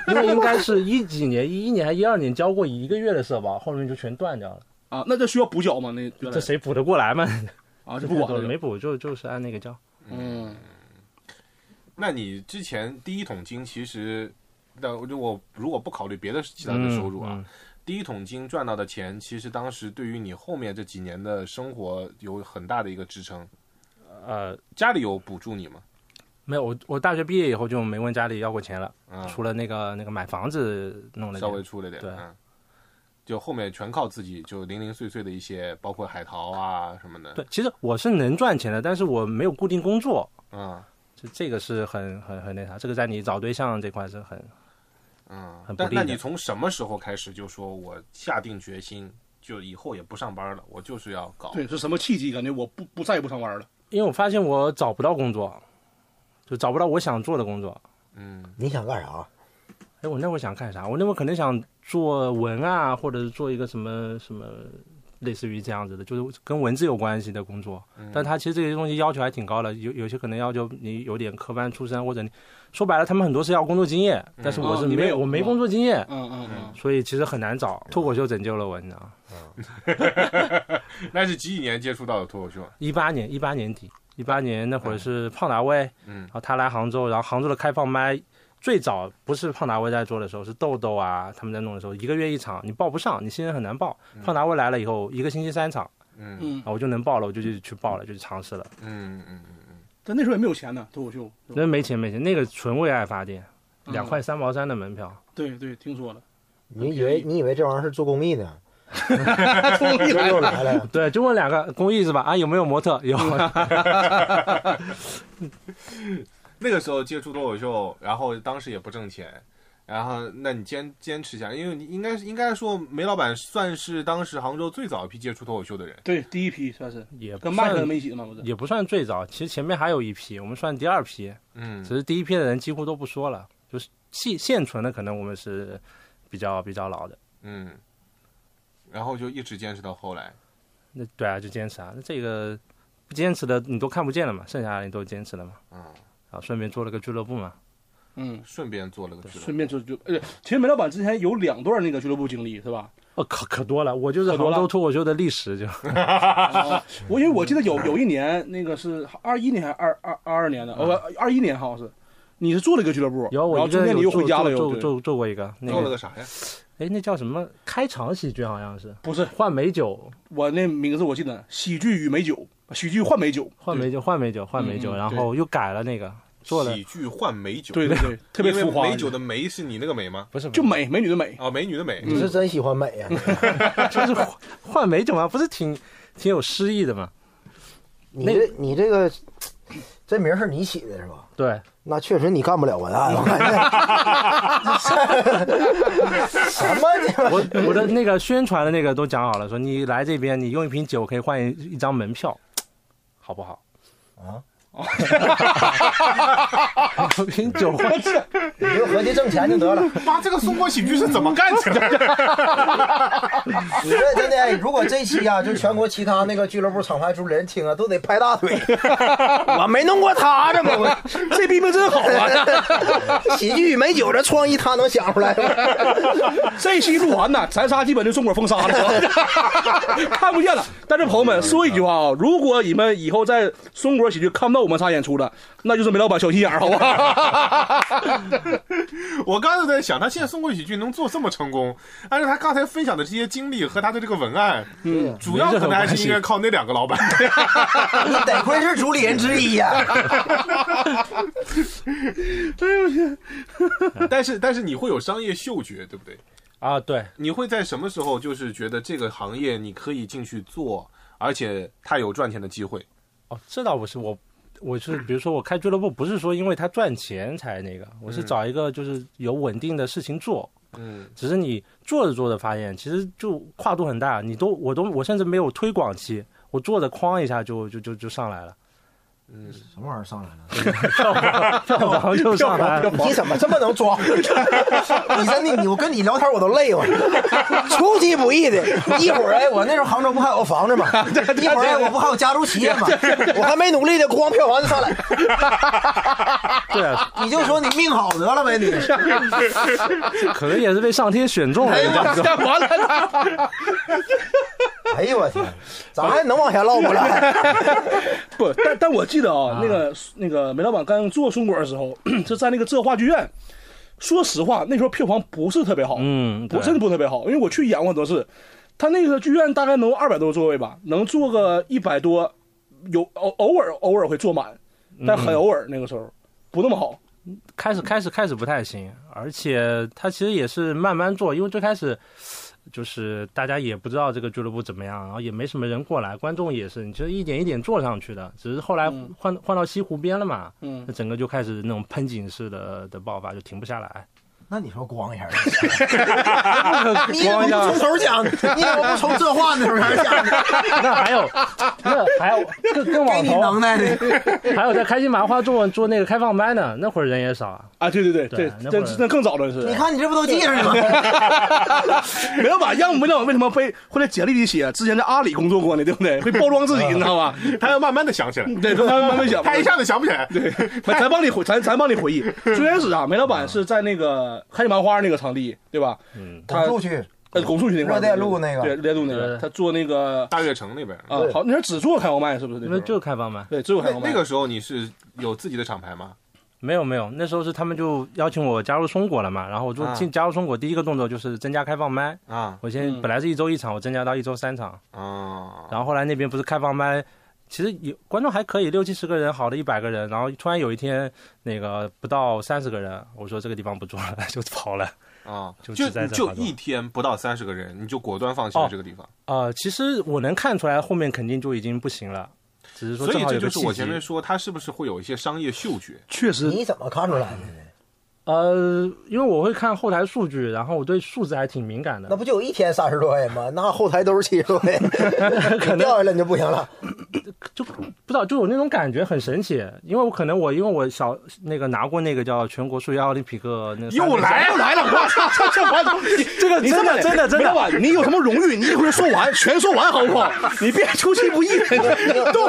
因为应该是一几年，一一年还一二年交过一个月的社保，后面就全断掉了。啊，那这需要补缴吗？那这谁补得过来吗？啊，这不管了。没补就就是按那个交。嗯，那你之前第一桶金其实，那我就我如果不考虑别的其他的收入啊，嗯第一桶金赚到的钱，其实当时对于你后面这几年的生活有很大的一个支撑。呃，家里有补助你吗？没有，我我大学毕业以后就没问家里要过钱了，嗯，除了那个那个买房子弄了稍微出了点，对。嗯，就后面全靠自己，就零零碎碎的一些，包括海淘啊什么的，对，其实我是能赚钱的，但是我没有固定工作，嗯这这个是很很很那啥，这个在你找对象这块是很嗯很。不利的但那你从什么时候开始就说我下定决心，就以后也不上班了，我就是要搞？对，是什么契机？感觉我不不再也不上班了。因为我发现我找不到工作，就找不到我想做的工作。嗯你想干啥？哎，我那会儿想干啥？我那会儿可能想做文啊，或者是做一个什么什么，类似于这样子的，就是跟文字有关系的工作。嗯但他其实这些东西要求还挺高的，有有些可能要求你有点科班出身，或者你说白了，他们很多是要工作经验，但是我是没有我没工作经验，嗯嗯嗯，所以其实很难找。脱口秀拯救了我，你知道吗？那是几几年接触到的脱口秀？一八年，一八年底，一八年那会儿是胖达威，嗯然后他来杭州，然后杭州的开放麦最早不是胖达威在做的时候，是豆豆啊他们在弄的时候，一个月一场，你报不上，你新人很难报。胖达威来了以后，一个星期三场，嗯嗯然，后我就能报了，我就去去报了，就去尝试了。嗯嗯嗯嗯但那时候也没有钱呢，脱口秀。那没钱没钱，那个纯为爱发电，嗯两块三毛三的门票。对对，听说了。你以为你以为这玩意儿是做公益呢？公益来了。又来了，对，就问两个公益是吧？啊，有没有模特？有。那个时候接触脱口秀，然后当时也不挣钱，然后那你坚坚持下来，因为你应该应该说梅老板算是当时杭州最早一批接触脱口秀的人。对，第一批算是也跟麦克他算们一起的嘛，不是？也不算最早，其实前面还有一批，我们算第二批，嗯只是第一批的人几乎都不说了，就是现现存的可能我们是比较比较老的。嗯，然后就一直坚持到后来。那对啊，就坚持啊。那这个不坚持的你都看不见了嘛，剩下的你都坚持了嘛。嗯，顺便做了个俱乐部嘛。嗯，顺便做了个俱乐部。顺便做就，呃，其实梅老板之前有两段那个俱乐部经历是吧？哦，可可多了，我就是杭州脱口秀的历史就。啊，我因为我记得有有一年那个是二一年还是二二二二年的，哦，二一年好像是，你是做了一个俱乐部，有我然后中间你又回家了又，做做过一个，那个。做了个啥呀？哎，那叫什么开场喜剧好像是。不是。换美酒，我那名字我记得，喜剧与美酒，喜剧换美酒，换美酒，换美酒，换美酒，然后又改了那个做了喜剧换美酒，对对对，特别浮夸，美酒的美是你那个美吗？不是就美美女的美，哦，美女的美。你是真喜欢美呀、就是换换美酒嘛，不是挺挺有诗意的吗？你这你这个这名是你起的是吧？对，那确实你干不了文案，我感觉。什么的？我我的那个宣传的那个都讲好了，说你来这边，你用一瓶酒可以换一一张门票，好不好？啊？用瓶酒换，你就合计挣钱就得了。妈，这个中国喜剧是怎么干起来的？你这真的，如果这期啊，就全国其他那个俱乐部厂牌主理人听啊，都得拍大腿。我没弄过他这么，我这逼命真好啊！喜剧与美酒这创意他能想出来吗？这期录完呢，咱仨基本就中国封杀了，看不见了。但是朋友们说一句话啊，如果你们以后在中国喜剧看不到我们仨演出的，那就是煤老板小心眼儿，好吧？我刚才在想，他现在中国喜剧能做这么成功，按照他刚才分享的这些经历和他的这个文案，嗯，主要可能还是应该靠那两个老板。你得亏是主理人之一呀、但是，但是你会有商业嗅觉，对不对？啊，对，你会在什么时候就是觉得这个行业你可以进去做，而且它有赚钱的机会？哦，这倒不是我。我是比如说我开俱乐部，不是说因为他赚钱才那个，我是找一个就是有稳定的事情做。嗯，只是你做着做着发现，其实就跨度很大，你都我都我甚至没有推广期，我做着哐一下就就就就上来了，什么玩意儿上来了？票房就上来了。你怎么这么能装？你真的，你我跟你聊天我都累我，出其不意的。一会儿哎，我那时候杭州不还有个房子吗？一会儿哎，我不还有家族企业吗？我还没努力的，光票房就上来。对啊，你就说你命好得了呗，你。可能也是被上天选中了。了，哎呦我天，咱还能往下唠不来？不，但但我记得啊，那个那个梅老板刚做松果的时候，是在那个浙话剧院。说实话，那时候票房不是特别好，嗯，对不真的不是特别好，因为我去演过很多次。他那个剧院大概能二百多个座位吧，能坐个一百多，有偶偶尔偶尔会坐满，但很偶尔那个时候不那么好。开始开始开始不太行，而且他其实也是慢慢做，因为最开始就是大家也不知道这个俱乐部怎么样，然后也没什么人过来，观众也是，你就一点一点做上去的。只是后来嗯换、换到西湖边了嘛，嗯那整个就开始那种喷井式的的爆发，就停不下来。那你说光一下，光你怎么不从头讲？你怎么不从这话那时候开始讲呢？那还有，那还有更更给你往头，能耐的。还有在开心麻花做做那个开放班呢，那会儿人也少啊。啊，对对对对那会儿这这更早了是。你看你这不都记着了吗？煤老板，让煤老板为什么会会在简历里写之前在阿里工作过呢？对不对？会包装自己，你知道吧？他要慢慢的想起来，对，慢慢慢慢想。他一下子想不起来。对，咱咱帮你回，咱咱帮你回忆。最开始啊，梅老板是在那个开心麻花那个场地，对吧？嗯，他拱墅区，呃拱墅区那块儿，热带路那个。对，热带路那个，他做那个大悦城那边，啊，好，那时候只做开放麦是不是？那就是开放麦，对，只有开放麦。那个时候你是有自己的厂牌吗？没有没有，那时候是他们就邀请我加入松果了嘛，然后我就啊。进加入松果，第一个动作就是增加开放麦。啊。我先嗯。本来是一周一场，我增加到一周三场，啊，然后后来那边不是开放麦，其实有观众还可以，六七十个人，好的一百个人，然后突然有一天那个不到三十个人，我说这个地方不做了，就跑了。啊，就就就一天不到三十个人，你就果断放弃了哦这个地方。呃，其实我能看出来后面肯定就已经不行了，只是说所以正好就是我前面。说，他是不是会有一些商业嗅觉？确实，你怎么看出来的呢？呃，因为我会看后台数据，然后我对数字还挺敏感的那。不就有一天三十多个人吗？那后台都是七十多位，可能 掉下来你就不行了。就不知道，就有那种感觉很神奇，因为我可能我因为我小那个拿过那个叫全国数学奥林匹克那个又来又来了，我操！这这我这个你这么真的真的真的你有什么荣誉？你一会儿说完，全说完好不好？你别出其不意，都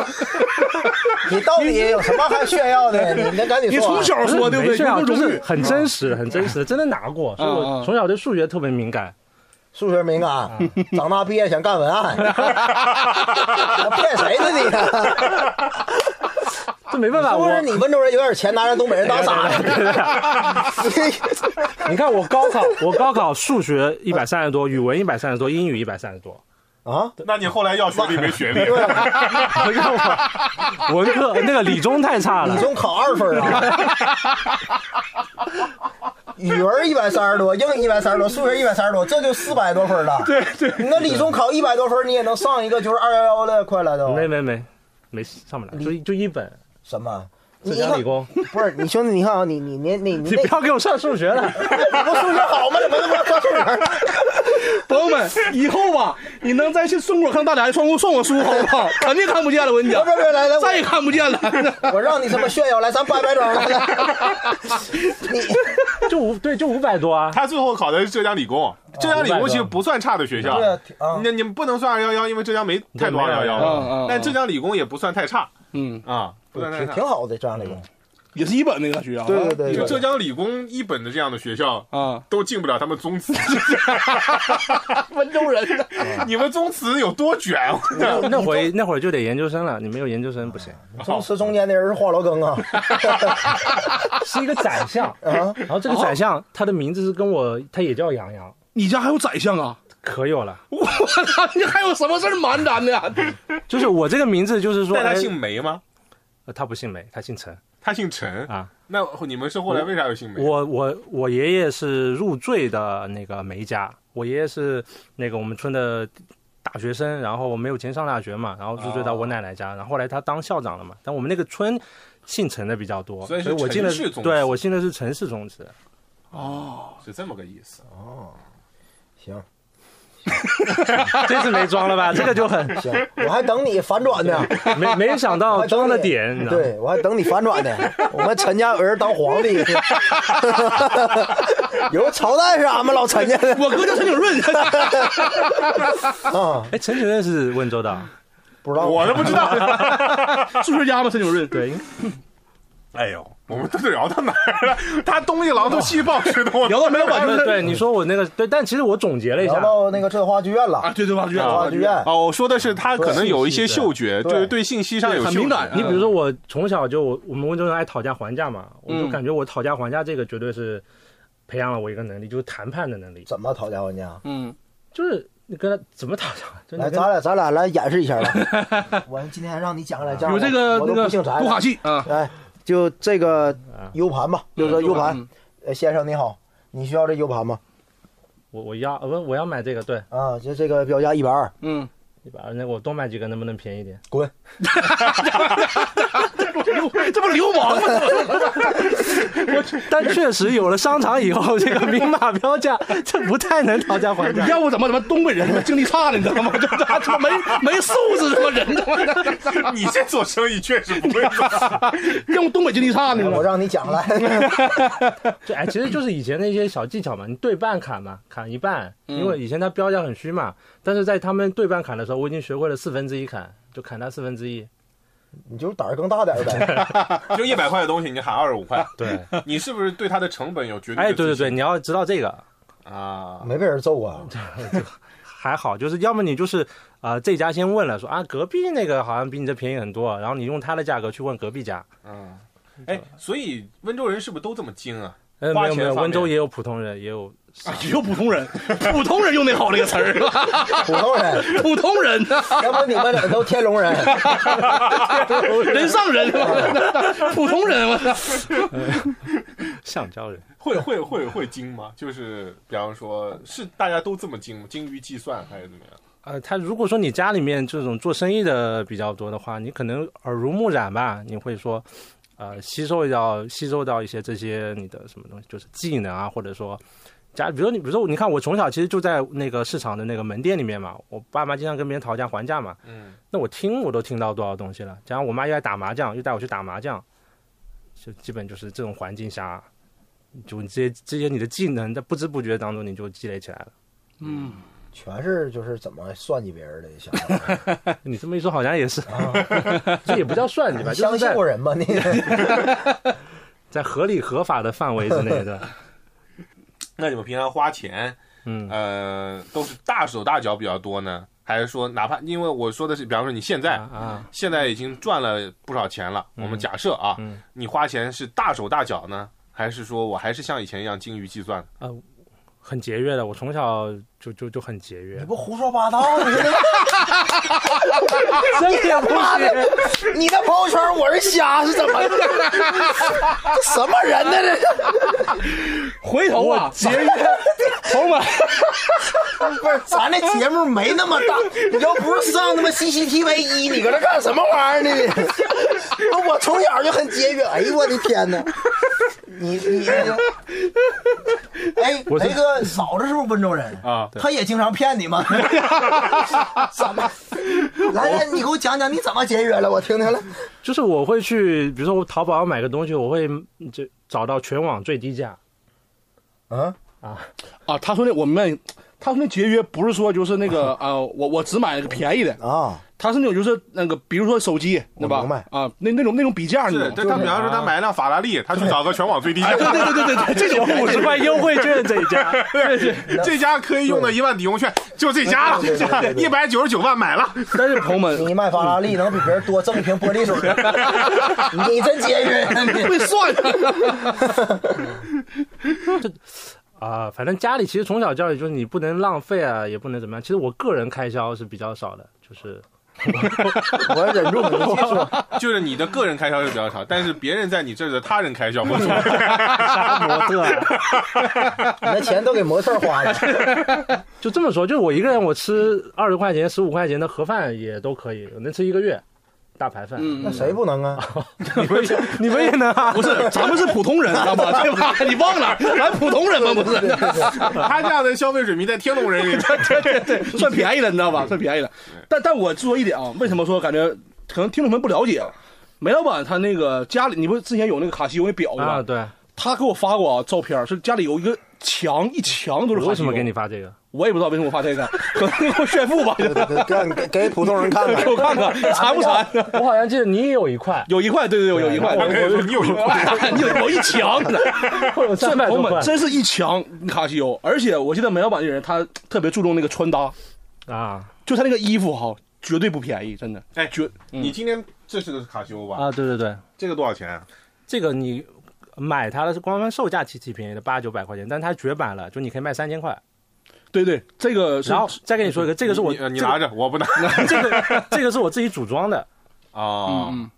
你到底有什么还炫耀的？你那赶紧说你。从小说对不对？没事啊，有荣誉。就是很真实，很真实，真的拿过，所以嗯我嗯从小对数学特别敏感。数学敏感，长大毕业想干文案，骗谁呢你？这没办法，我是不是你温州人有点钱，拿人东北人当傻子？你看我高考，我高考数学一百三十多，语文一百三十多，英语一百三十多。啊，那你后来要学历没学历？我看我文科那个理综太差了理，综考二分啊。语文一百三十多，英语一百三十多，数学一百三十多，这就四百多分了。对对，你那理综考一百多分，你也能上一个就是二幺幺的，快了都。没没没没上不来，就就一本。什么？浙江理工，不是你兄弟，你看啊，你你你你你你不要给我算数学了。你不数学好吗？怎么他妈算数学？朋友们，以后吧，你能再去中国看大俩算我算我书好不好？肯定看不见了，我跟你讲不，是不是，来来，再也看不见了。我让你这么炫耀，来，咱掰掰庄来来。你就五对，就五百多啊。他最后考的是浙江理工，浙江理工其实不算差的学校对。啊啊，那你们不能算二幺幺，因为浙江没太多二幺幺但浙江理工也不算太差嗯，啊，挺挺。好的，这样的人。也是一本那个学校。对对对对就浙江理工一本的这样的学校，啊，都进不了他们宗祠。温州人。你们宗祠有多卷？那那会那会儿就得研究生了，你没有研究生不行。宗祠中间那人是华罗庚啊。是一个宰相，啊，然后这个宰相他的名字是跟我，他也叫杨洋，你家还有宰相啊？可有了。我操，你还有什么事儿瞒咱的呀？就是我这个名字，就是说，他姓梅吗？呃他不姓梅，他姓陈他姓陈。啊。那你们是后来为啥又姓梅？我我我爷爷是入赘的那个梅家，我爷爷是那个我们村的大学生，然后没有钱上大学嘛，然后入赘到我奶奶家，然后后来他当校长了嘛。但我们那个村姓陈的比较多，所以是我姓的对我姓的是陈氏宗祠。哦，是这么个意思哦。行 这次没装了吧？这个就很行，我还等你反转呢。没没想到装的点，你知道吗？对我还等你反转呢。我们陈家有人当皇帝，有个朝代是俺们老陈家的我哥叫陈景润，啊，哎，陈景润是温州的，不知道我都不知道。数学家吗？陈景润。对，哎呦，我们都聊到哪儿了？他东一榔头西一棒吃多聊到梅老板就是对对，你说我那个对，但其实我总结了一聊下，到那个浙话剧院啊，了，对对吧？对话剧院哦，我说的是他可能有一些嗅觉，对就是对信息上有敏感。你比如说我从小就我我们温州人爱讨价还价嘛，我就嗯感觉我讨价还价这个绝对是培养了我一个能力，就是谈判的能力，怎么讨价还价？嗯，就是你跟他怎么讨价，来，咱俩咱俩来演示一下吧。我今天让你讲来，这样有这个我那个都不姓柴了读卡器啊，哎，就这个啊。U 盘吧，就是说 U 盘嗯。呃，先生你好，你需要这 U 盘吗？我我要我要买这个，对，啊，就这个标价一百二，嗯，一百二，那我多买几个能不能便宜点？滚！这不流氓吗？但确实有了商场以后，这个明码标价，这不太能讨价还价。要不怎么怎么东北人他妈精力差呢？你知道吗？这这他妈没没素质，他妈人他妈 你这做生意确实不会做。用东北精力差呢？我让你讲来。就哎，其实就是以前那些小技巧嘛，你对半砍嘛，砍一半，嗯因为以前它标价很虚嘛。但是在他们对半砍的时候，我已经学会了四分之一砍，就砍他四分之一。你就胆儿更大点儿呗。就一百块的东西，你喊二十五块，对，你是不是对它的成本有绝对哎，对对对，你要知道这个啊？没被人揍啊？还好，就是要么你就是啊、呃这家先问了，说啊隔壁那个好像比你这便宜很多，然后你用他的价格去问隔壁家。嗯，哎，所以温州人是不是都这么精啊？呃，没有没有，温州也有普通人，也有只有普通人，普通人用那好这个词儿，普通人，普通人呐，要不你们怎么都天龙人？人上人，普通人，我操！橡胶人。会会会会精吗？就是比方说，是大家都这么精？精于计算还是怎么样？呃，他如果说你家里面这种做生意的比较多的话，你可能耳濡目染吧，你会说，呃，吸收到吸收到一些这些你的什么东西，就是技能啊，或者说家，比如说你，比如说你看，我从小其实就在那个市场的那个门店里面嘛，我爸妈经常跟别人讨价还价嘛，嗯，那我听我都听到多少东西了。加上我妈又爱打麻将，又带我去打麻将，就基本就是这种环境下，就你这些这些你的技能在不知不觉当中你就积累起来了。嗯，全是就是怎么算计别人的想法，你这么一说，好像也是，这也不叫算计吧，就相信过人嘛？你 在合理合法的范围之内的。那你们平常花钱，嗯呃，都是大手大脚比较多呢，还是说哪怕因为我说的是，比方说你现在啊啊，现在已经赚了不少钱了，我们假设啊，嗯你花钱是大手大脚呢，还是说我还是像以前一样精于计算？很节约的，我从小就就就很节约你，不胡说八道，吗 这真也不是，你的朋友圈我是瞎是怎么？这 什么人呢？这是回头啊，节约，朋友们，不是咱这节目没那么大，你要不是上他妈 CCTV 一，你搁这干什么玩意儿呢？你我从小就很节约，哎呦我的天哪！你你哎，我是雷哥嫂子是不是温州人啊他也经常骗你吗？怎么？来来，你给我讲讲你怎么节约了，我听听来。就是我会去，比如说我淘宝要买个东西，我会就找到全网最低价。啊，啊啊，他说的我们，他说那节约不是说就是那个 啊，我我只买那个便宜的，啊，他是那种就是那个，比如说手机，对吧？啊，那那种那种比价那是，他比方说他买一辆法拉利，他去找个全网最低价，对对对对对，这种五十块优惠券这一家，这家可以用的一万抵用券就这家了。对对对对，对一百九十九万买了。但是朋友们你卖法拉利能比别人多挣一瓶玻璃水儿，你真节约。会算啊，啊，反正家里其实从小教育就是你不能浪费啊，也不能怎么样。其实我个人开销是比较少的，就是 我忍住没继说。就是你的个人开销是比较少，但是别人在你这儿的他人开销不多。杀模特啊。你的钱都给模特花了，就这么说，就是我一个人，我吃二十块钱、十五块钱的盒饭也都可以，我能吃一个月，大排饭。嗯那谁不能啊？你们也 你们也能啊？不是，咱们是普通人，知道吗？对吧？你忘了，咱普通人吗？不是，他这样的消费水平在天龙人里面，算便宜了，你知道吧？算便宜了。但但我说一点啊，为什么说感觉可能听众们不了解？梅老板他那个家里，你不是之前有那个卡西欧那表对吧？啊，对，他给我发过啊照片，是家里有一个墙一墙都是卡西欧。为什么给你？发这个？我也不知道为什么我发这个，可能给我炫富吧。给给给给普通人看看给。我看看馋不馋？我好像记得你也有一块，有一块，对对对，有一块，你有一块，你有我一墙 三百多块真是一墙卡西欧，而且我记得梅老板这人，他特别注重那个穿搭，啊就他那个衣服哈，绝对不便宜，真的。哎，绝你今天这是个卡西欧吧？啊！对对对，这个多少钱啊？这个你买它的是官方售价其实挺便宜的，八九百块钱，但它绝版了，就你可以卖三千块。对对，这个是然后再跟你说一个，这个是我你拿着，我不拿 这个这个是我自己组装的，啊。嗯，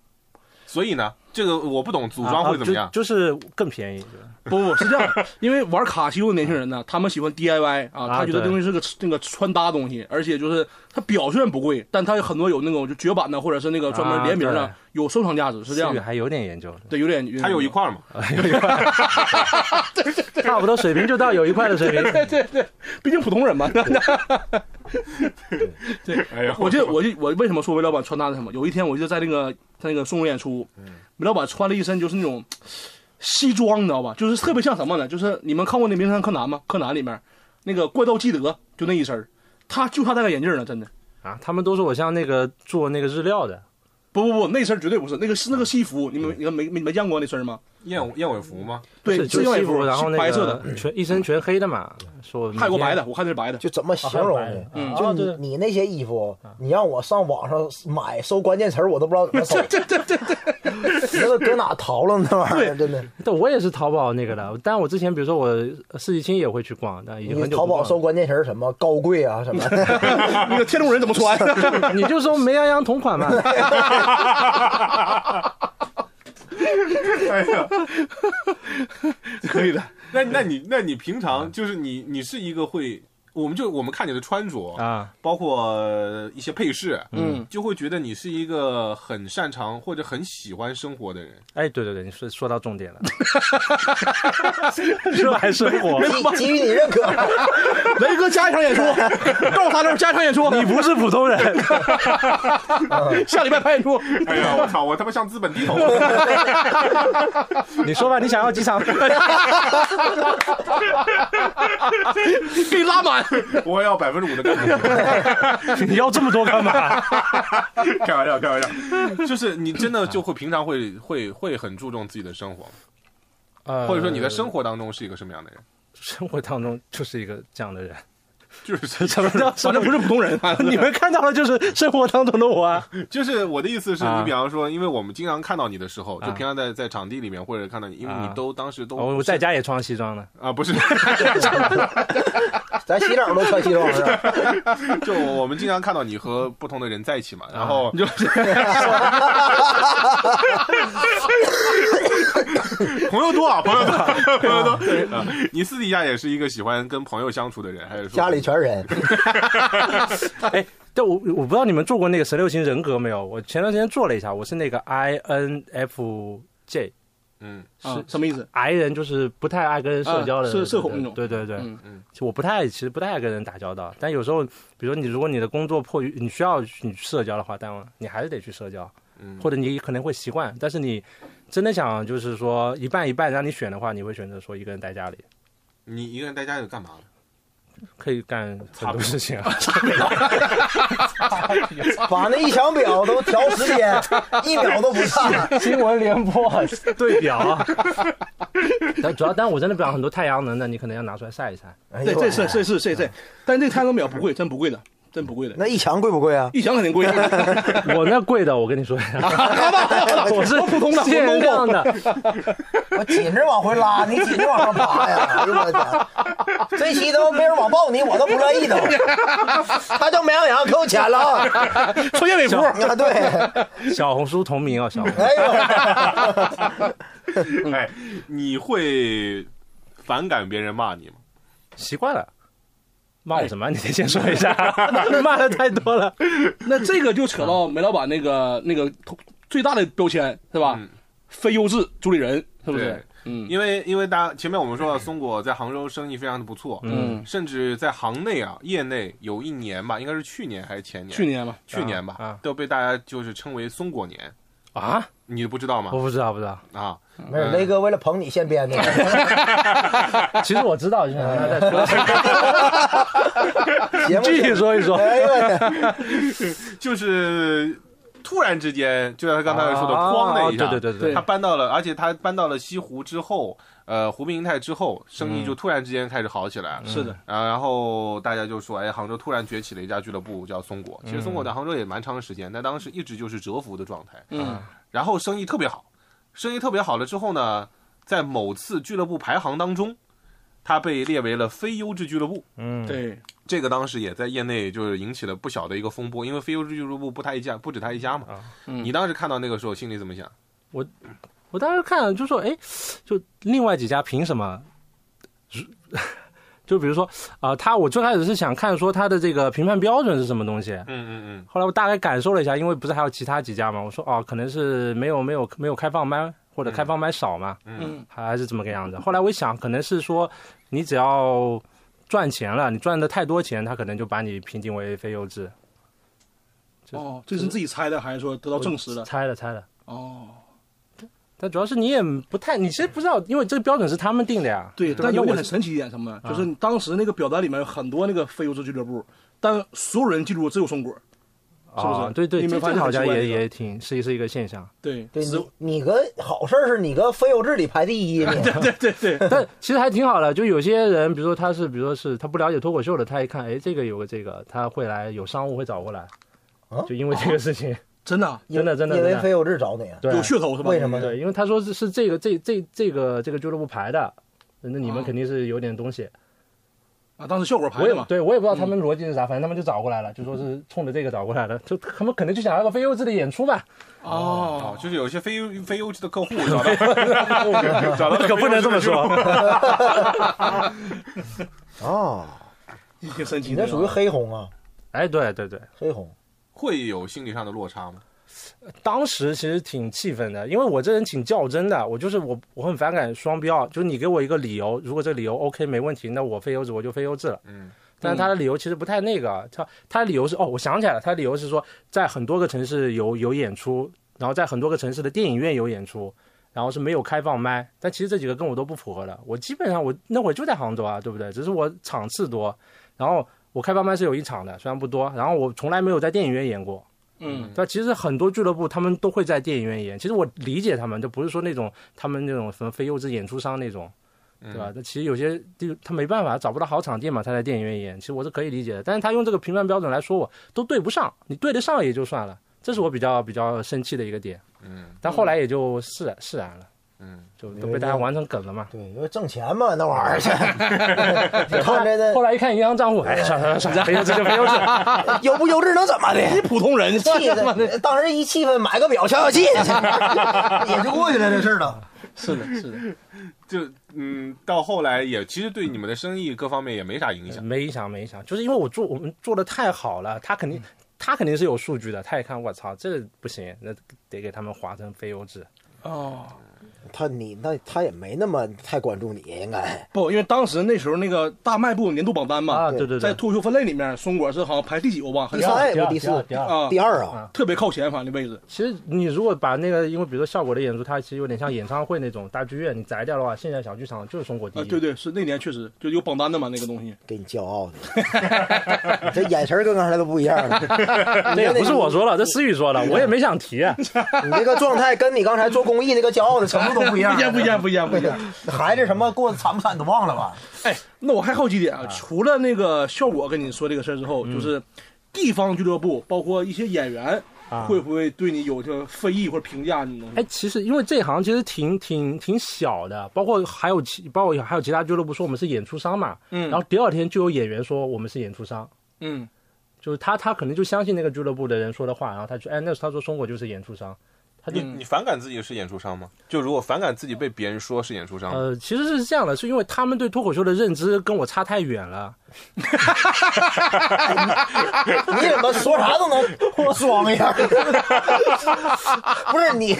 所以呢，这个我不懂组装会怎么样啊？就就是更便宜。不不是这样，因为玩卡西欧的年轻人呢，他们喜欢 DIY 啊，啊他觉得这东西是个那个穿搭东西，而且就是它表虽然不贵，但它有很多有那种就绝版的或者是那个专门联名的啊，有收藏价值，是这样的。还有点研究，对，有点它有一，块嘛？差不多水平就到有一块的水平。对对对，毕竟普通人嘛。对哎呀，我记得，我就我为什么说韦老板穿搭是什么？有一天我就在那个他那个送我演出，韦老板穿了一身就是那种西装，你知道吧？就是特别像什么呢？就是你们看过那《名侦探柯南》吗？柯南里面那个怪盗基德就那一身儿他就差戴个眼镜呢，真的。啊，他们都说我像那个做那个日料的，不不不，那身儿绝对不是，那个是那个西服，你们你们没没没见过那身儿吗？燕尾燕尾服吗？对，是就燕尾服，然后那白色的，个全一身全黑的嘛，说还有个白的，我看那是白的。就怎么形容呢？嗯就你你那些衣服，你让我上网上买搜关键词儿，我都不知道怎么搜。对对对对，那个搁哪淘了那玩意儿？真的，对，我也是淘宝那个的，但我之前比如说我四季青也会去逛，但已经很淘宝搜关键词儿什么高贵啊什么的，那个天龙人怎么穿？你就说梅羊羊同款嘛，哎呀，可以的。那那你那你平常就是你你是一个会，我们就我们看你的穿着，啊，包括一些配饰，嗯，就会觉得你是一个很擅长或者很喜欢生活的人。哎，对对对，你说说到重点了，热爱生活，给给予你认可。雷哥加一场演出，告诉他这儿加一场演出，你不是普通人，下礼拜排演出。哎呀，我操，我他妈向资本低头。你说吧，你想要几场？给你拉满。我要百分之五的干股。你要这么多干嘛？开玩笑，开玩笑，就是你真的就会平常会会会很注重自己的生活，呃或者说你在生活当中是一个什么样的人？生活当中就是一个这样的人。就是什么叫反正不是普通人，你们看到的就是生活当中的我啊。就是我的意思是啊你比方说，因为我们经常看到你的时候，就啊平常在在场地里面或者看到你，因为你啊都当时都我我在家也穿西装的。啊不是，咱洗澡都穿西装是吧？就我们经常看到你和不同的人在一起嘛，然后就是朋友多啊，朋友多，朋友多。啊你私底下也是一个喜欢跟朋友相处的人，还是说家里全人，哎，但我我不知道你们做过那个十六型人格没有？我前段时间做了一下，我是那个 INFJ。嗯啊，什么意思？I 人就是不太爱跟人社交的，啊社社恐那种对对对，嗯嗯我不太，其实不太爱跟人打交道。但有时候，比如说你，如果你的工作迫于你需要你去社交的话，但你还是得去社交，嗯，或者你可能会习惯。但是你真的想就是说一半一半让你选的话，你会选择说一个人待家里，你一个人待家里干嘛呢？可以干很多事情啊。把那一墙表都调时间，一秒都不差。新闻联播。对表啊，但主要，但我真的表很多太阳能的，你可能要拿出来晒一晒。对，这是这是这这，但这太阳能表不贵，真不贵的，真不贵的。那一墙贵不贵啊？一墙肯定贵，我那贵的，我跟你说一下，我是普通的限量的，我紧着往回拉，你紧着往上爬呀！哎呦我的天，这期都没人网暴你，我都不乐意都。他叫美羊羊，给我钱了啊！穿燕尾服，啊，对，小红书同名啊，小红书。哎呦，哎，你会反感别人骂你吗？习惯了。骂我什么？你得先说一下，骂的太多了。那这个就扯到梅老板那个那个最大的标签是吧嗯？非优质主理人是不对是？嗯因为因为大家前面我们说了，松果在杭州生意非常的不错，嗯，甚至在行内啊，业内有一年吧，应该是去年还是前年？去年吧，去年吧，都被大家就是称为松果年，啊，你不知道吗我？不知道，不知道。啊，没有，雷哥为了捧你现编的。其实我知道，就想让他再 说。节目具体说一说。就是突然之间，就像他刚才说的，哐的一下，啊对对对对他搬到了，而且他搬到了西湖之后，呃，湖滨银泰之后，生意就突然之间开始好起来了。是的，啊，然后大家就说，哎，杭州突然崛起了一家俱乐部叫松果。其实松果在杭州也蛮长时间，但当时一直就是蛰伏的状态。嗯，然后生意特别好，生意特别好了之后呢，在某次俱乐部排行当中，他被列为了非优质俱乐部。嗯，对，这个当时也在业内就是引起了不小的一个风波，因为非优质俱乐部不他一家，不止他一家嘛。嗯你当时看到那个时候心里怎么想？我当时看就说，哎，就另外几家凭什么？就比如说啊、他我最开始是想看说他的这个评判标准是什么东西，嗯嗯嗯后来我大概感受了一下，因为不是还有其他几家嘛，我说哦，可能是没有没有没有开放麦或者开放麦少嘛，嗯嗯，还是怎么个样子。后来我一想，可能是说你只要赚钱了，你赚的太多钱，他可能就把你评定为非优质。哦，这是自己猜的还是说得到证实的？猜的猜的。哦，但主要是你也不太，你其实不知道，因为这个标准是他们定的呀。对，但有一点很神奇一点什么呢？就是当时那个表单里面有很多那个非优质俱乐部，但所有人记住只有松果。是不是啊对对，这你没发现好像也也挺是是一个现象。对，对只你你个好事儿是你个非优质里排第一呢。对 对对，但其实还挺好的，就有些人，比如说他是，比如说是他不了解脱口秀的，他一看，哎，这个有个这个，他会来有商务会找过来啊，就因为这个事情，真的真的真的因为非优质找你有噱头是吧？为什么对，因为他说是是这个这这这个这个俱乐部排的，那你们哦肯定是有点东西。啊，当时效果排我也的嘛。对我也不知道他们逻辑是啥，反正他们就找过来了，就说是冲着这个找过来的，就他们可能就想要个非优质的演出吧。哦哦，，就是有一些非优非优质的客户 找到，找到可不能这么说。哦，挺神奇。你那属于黑红啊，哎，对对对，黑红。会有心理上的落差吗？当时其实挺气愤的，因为我这人挺较真的，我就是我我很反感双标，就是你给我一个理由，如果这个理由 OK 没问题，那我非优质我就非优质了。嗯，但是他的理由其实不太那个，他他的理由是哦，我想起来了，他的理由是说在很多个城市有有演出，然后在很多个城市的电影院有演出，然后是没有开放麦，但其实这几个跟我都不符合的。我基本上我那会儿就在杭州啊，对不对？只是我场次多，然后我开放麦是有一场的，虽然不多，然后我从来没有在电影院演过。嗯，对，其实很多俱乐部他们都会在电影院演。其实我理解他们，就不是说那种他们那种什么非优质演出商那种，对吧？那其实有些地他没办法，找不到好场地嘛，他在电影院演，其实我是可以理解的。但是他用这个评判标准来说我，都对不上。你对得上也就算了，这是我比较比较生气的一个点。嗯但后来也就释然释然了，嗯，就都被大家玩成梗了嘛。对，因为挣钱嘛，那玩意儿去。你看这个后来一看银行账户，哎，算了算了算了，非优质就非优质。优不优质能怎么的？普通人气的，当时一气愤，买个表消消气，也就过去了这事儿了。是的，是的，就嗯，到后来也其实对你们的生意各方面也没啥影响。没影响，没影响，就是因为我做我们做的太好了，他肯定他肯定是有数据的，他也看我操，这不行，那得给他们划成非优质。哦，他你那他也没那么太关注你，应该不，因为当时那时候那个大卖部年度榜单嘛，啊，对对对，在脱口秀分类里面，松果是好像排第几我忘了，很第三少第二也不第四第二第二。啊，第二啊。特别靠前，反正位置。其实你如果把那个，因为比如说效果的演出，它其实有点像演唱会那种大剧院，你摘掉的话，现在小剧场就是松果第啊，一。对对，是那年确实就有榜单的嘛，那个东西。给你骄傲的，你这眼神跟刚才都不一样了。那也不是我说了，这思雨说了，我也没想提。啊 你这个状态跟你刚才做公益那个骄傲的程度都 不一样。不一样，不一样，不一样，不一样。孩子什么过得惨不惨都忘了吧？哎，那我还好奇点啊，除了那个效果跟你说这个事儿之后，就是地方俱乐部，包括一些演员，啊会不会对你有这非议或者评价你东哎？，其实因为这行其实挺挺挺小的，包括还有其包括还有其他俱乐部说我们是演出商嘛，嗯，然后第二天就有演员说我们是演出商，嗯，就是他他可能就相信那个俱乐部的人说的话，然后他就哎那他说松果就是演出商，他就你你反感自己是演出商吗？就如果反感自己被别人说是演出商，呃，其实是这样的，是因为他们对脱口秀的认知跟我差太远了。你怎么说啥都能装一下？不是你，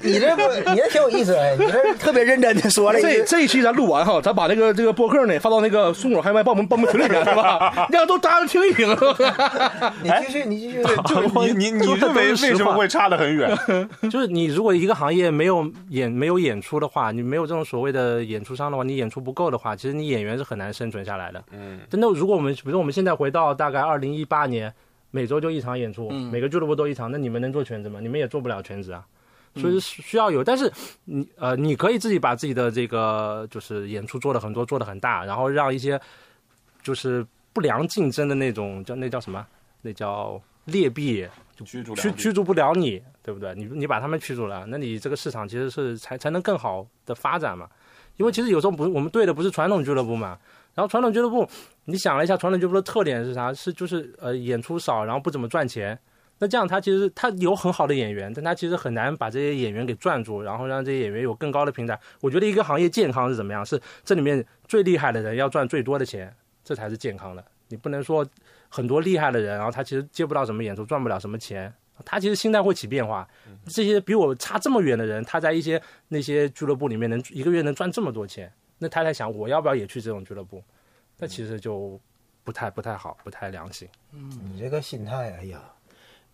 你这不，你这挺有意思哎，你这特别认真的说了。这这一期咱录完哈，咱把这个这个播客呢发到那个松果嗨麦报们报们群里面，是吧？让都大家听一听。你继续，你继续。就你你你认为为什么会差得很远？就是你如果一个行业没有演没有演出的话，你没有这种所谓的演出商的话，你演出不够的话，其实你演员是很难生存下来的。嗯，真的，如果我们比如说我们现在回到大概二零一八年，每周就一场演出，嗯每个俱乐部都一场，那你们能做全职吗？你们也做不了全职啊。所以是需要有，但是你呃，你可以自己把自己的这个就是演出做的很多，做的很大，然后让一些就是不良竞争的那种叫那叫什么？那叫劣币驱逐良币驱驱逐不了你，对不对？你你把他们驱逐了，那你这个市场其实是才才能更好的发展嘛。因为其实有时候不是我们对的不是传统俱乐部嘛，然后传统俱乐部，你想了一下，传统俱乐部的特点是啥？是就是呃演出少，然后不怎么赚钱。那这样他其实他有很好的演员，但他其实很难把这些演员给赚住，然后让这些演员有更高的平台。我觉得一个行业健康是怎么样？是这里面最厉害的人要赚最多的钱，这才是健康的。你不能说很多厉害的人，然后他其实接不到什么演出，赚不了什么钱，他其实心态会起变化。这些比我差这么远的人，他在一些那些俱乐部里面能一个月能赚这么多钱，那太太想我要不要也去这种俱乐部？那其实就不太不太好，不太良心。你这个心态，哎呀，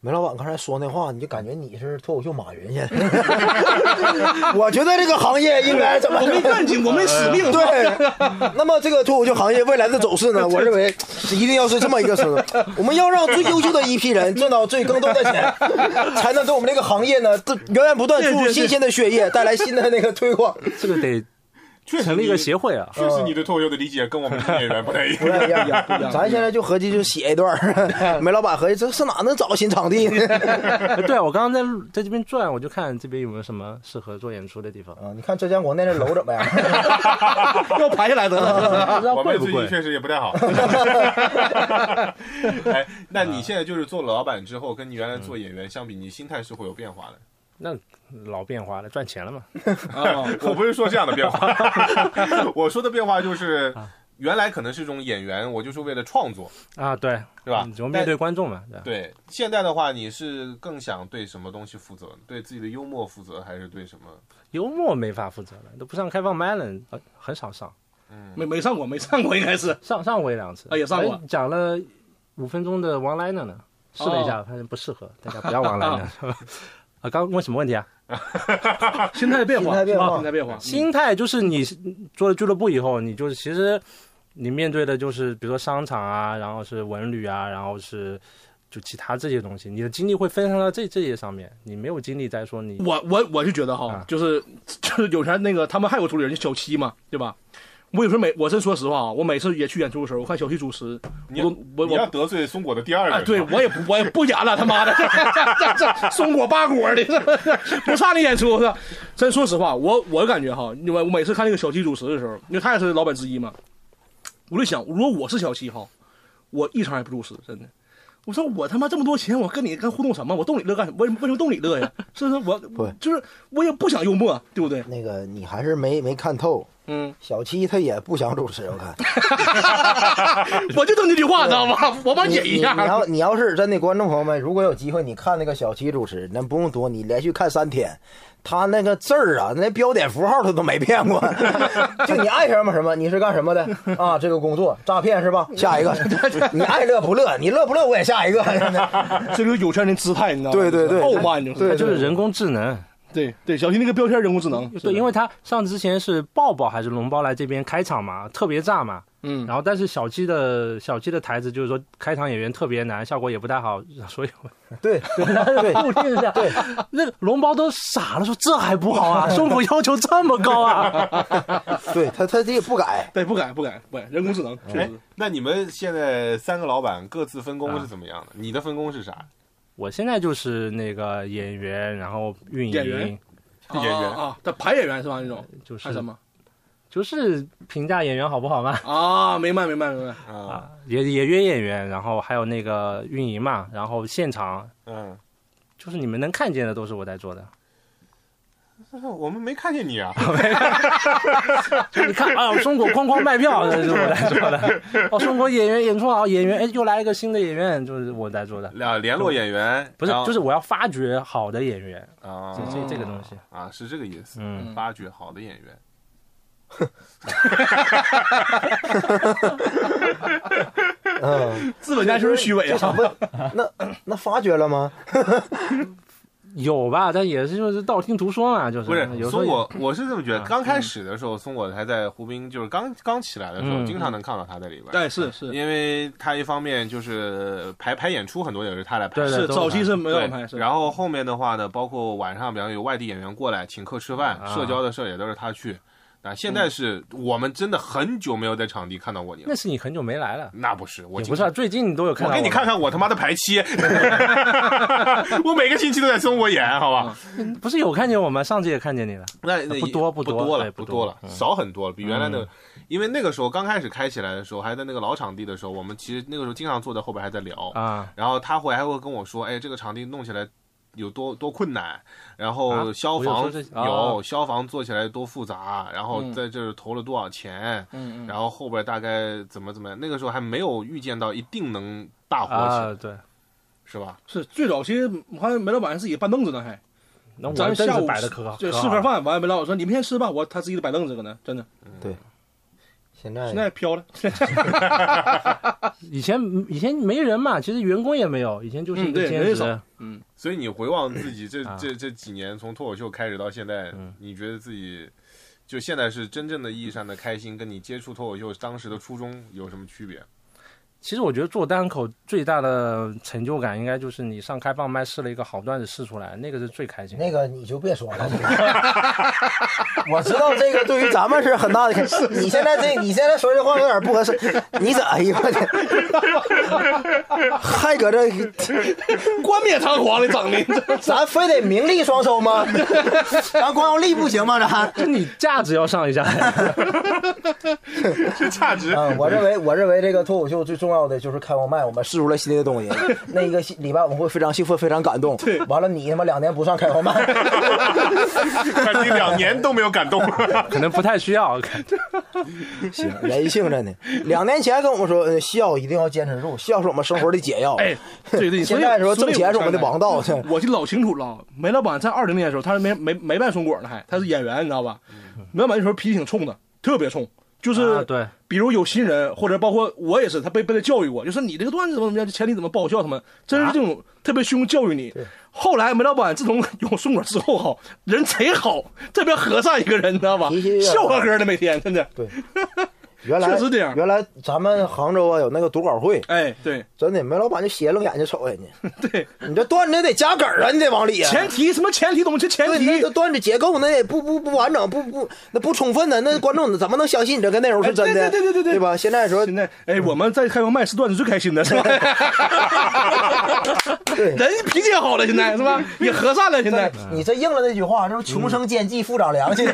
梅老板刚才说那话，你就感觉你是脱口秀马云现在。我觉得这个行业应该怎么？我没干劲，我没使命。对，那么这个脱口秀行业未来的走势呢？我认为一定要是这么一个思路，我们要让最优秀的一批人挣到最更多的钱，才能给我们这个行业呢，源源不断注入新鲜的血液，带来新的那个推广。这个得确实成立一个你协会啊。确实你对脱口秀的理解跟我们的演员不太一不样。太一样，不一样 咱现在就合计就写一段儿，梅老板合计这是哪能找新场地 对啊，我刚刚在在这边转，我就看这边有没有什么适合做演出的地方。啊，你看浙江国内那楼怎么样？要排下来的。不知道我贵不贵？们最近确实也不太好。哎，那你现在就是做了老板之后，跟你原来做演员相比，你心态是会有变化的。那老变化了，赚钱了嘛。啊，我不是说这样的变化，我说的变化就是，原来可能是一种演员，我就是为了创作，啊，对，对吧怎么面对观众嘛，对对，现在的话，你是更想对什么东西负责？对自己的幽默负责，还是对什么？幽默没法负责了，都不上开放麦了，呃很少上，嗯没没上过，没上过，应该是。上上过一两次，啊也上过哎讲了五分钟的 one liner 呢，试了一下，发现不适合，大家不要 one liner。啊，刚问什么问题啊？心态变化，心态变化心态变化。心态就是你做了俱乐部以后，你就是其实你面对的就是比如说商场啊，然后是文旅啊，然后是就其他这些东西，你的精力会分散到这这些上面，你没有精力再说你我我我是觉得哈啊，就是就是有钱那个他们还有主理人家小七嘛，对吧？我有时候每我真说实话啊，我每次也去演出的时候，我看小七主持，你我都我我得罪松果的第二个哎，人，对我也不我也不演了，他妈的，这这这松果八果的，不差那演出是吧？真说实话，我我感觉哈，因为我每次看那个小七主持的时候，因为他也是老板之一嘛，我就想，如果我是小七哈，我一场也不主持，真的。我说我他妈这么多钱，我跟你跟互动什么？我逗你乐干什么？为什么为什么逗你乐呀？是不是？我不就是我也不想幽默，对不对？那个你还是没没看透，嗯，小七他也不想主持，我看。我就等这句话，知道吗？我帮你引一下你。你要你要是真的观众朋友们，如果有机会你看那个小七主持，那不用多，你连续看三天，他那个字儿啊，那标点符号他都没变过。就你爱什么什么，你是干什么的啊？这个工作诈骗是吧？下一个，你爱乐不乐？你乐不乐我也下一个。这个有钱人姿态，你知道吗？对对对傲慢就是。对就是人工智能。对对，小新那个标签人工智能，对，因为他上之前是抱抱还是龙包来这边开场嘛，特别炸嘛。嗯，然后但是小七的小七的台词就是说开场演员特别难，效果也不太好，所以我 对对对固定一下。对，那个龙包都傻了，说这还不好啊，松果要求这么高啊。对，他他这也不改。对，不改不改不改，人工智能确哎实。，那你们现在三个老板各自分工是怎么样的？你的分工是啥？我现在就是那个演员，然后运演员营，演员啊，啊，他排演员是吧？那种就是什么就是评价演员好不好嘛。啊？明白明白明白。啊，啊，也也约演员，然后还有那个运营嘛，然后现场嗯，就是你们能看见的都是我在做的。我们没看见你啊。你看啊，中国哐哐卖票，这是我在做的。哦，中国演员演出好，演员哎又来一个新的演员，就是我在做的。啊，联络演员不是就是我要发掘好的演员，啊，这这这个东西。啊，是这个意思。嗯，发掘好的演员。嗯，资本家就是虚伪啊！那那发掘了吗？有吧，但也是就是道听途说嘛，就是不是松果，我是这么觉得。啊刚开始的时候，松果还在湖滨，就是刚刚起来的时候，嗯经常能看到他在里边。对，是是因为他一方面就是排排演出，很多也是他来排。是，早期是没有排，然后后面的话呢，包括晚上，比方有外地演员过来请客吃饭，啊社交的事也都是他去。啊，现在是我们真的很久没有在场地看到过你了那。是你很久没来了，那不是，我也不是啊，最近你都有看到我给你看，看我他妈的排期 我每个星期都在中国演，好吧？不是有看见我吗？上次也看见你了。那那不多不不多了，对不不多了，嗯少很多了，比原来那个嗯，因为那个时候刚开始开起来的时候，还在那个老场地的时候，我们其实那个时候经常坐在后边还在聊，啊，然后他会还会跟我说，哎，这个场地弄起来有多多困难，然后啊消防我有消防做起来多复杂，然后嗯在这儿投了多少钱，嗯嗯。然后后边大概怎么怎么样，那个时候还没有预见到一定能大火起来，啊，对，是吧？是最早期好像梅老板自己搬凳子呢，还那我凳子咱下午摆的可好，就可好了。吃盒饭，完了煤老板说你们先吃吧，我他自己摆凳子搁那，真的，现在现在飘了，以前以前没人嘛，其实员工也没有，以前就是一嗯个兼职。嗯，所以你回望自己这啊。这这几年，从脱口秀开始到现在嗯，你觉得自己就现在是真正的意义上的开心，跟你接触脱口秀当时的初衷有什么区别？其实我觉得做单口最大的成就感，应该就是你上开放麦试了一个好段子试出来，那个是最开心的。那个你就别说了，我知道这个对于咱们是很大的。你现在这你现在说这话有点不合适，你怎哎呦我天，还搁这，冠冕堂皇的整的，咱非得名利双收吗？咱光有利不行吗？咱就你价值要上一下，是价值嗯，我认为我认为这个脱口秀最重要要的就是开放麦，我们试出了新的东西。那一个礼拜我们会非常兴奋，非常感动。对完了你他妈两年不上开放麦，感觉两年都没有感动。可能不太需要。行，人性真的。两年前跟我们说，呃笑一定要坚持住，笑是我们生活的解药。哎，对对，现在说挣钱是我们的王道。我记得老清楚了。梅老板在二零年的时候，他是没没没卖松果呢，还他是演员，你知道吧？梅老板那时候脾气挺冲的，特别冲，就是、啊对，比如有新人，或者包括我也是，他被被他教育过，就是你这个段子怎么怎么样，前提怎么不好笑，他们真是这种特别凶教育你。后来梅老板自从有松果之后哈，人贼好，特别和善一个人，你知道吧？笑呵呵的每天，真的。对，原来确实这样原来咱们杭州啊有那个读稿会，哎，对真的梅老板就斜楞眼睛瞅人家，对，你这段子得加梗啊，你得往里啊。前提什么前提东西？前对，提那个段子结构那也不不不完整，不不那不充分的，那观众怎么能相信你这个内容是真的？哎对对对对对对吧？现在说现在哎，我们在开放麦是段子最开心的，是吧？对人脾气也好了，现在是吧？也和善了，现在。你这应了那句话，这不穷生奸计，富长良心。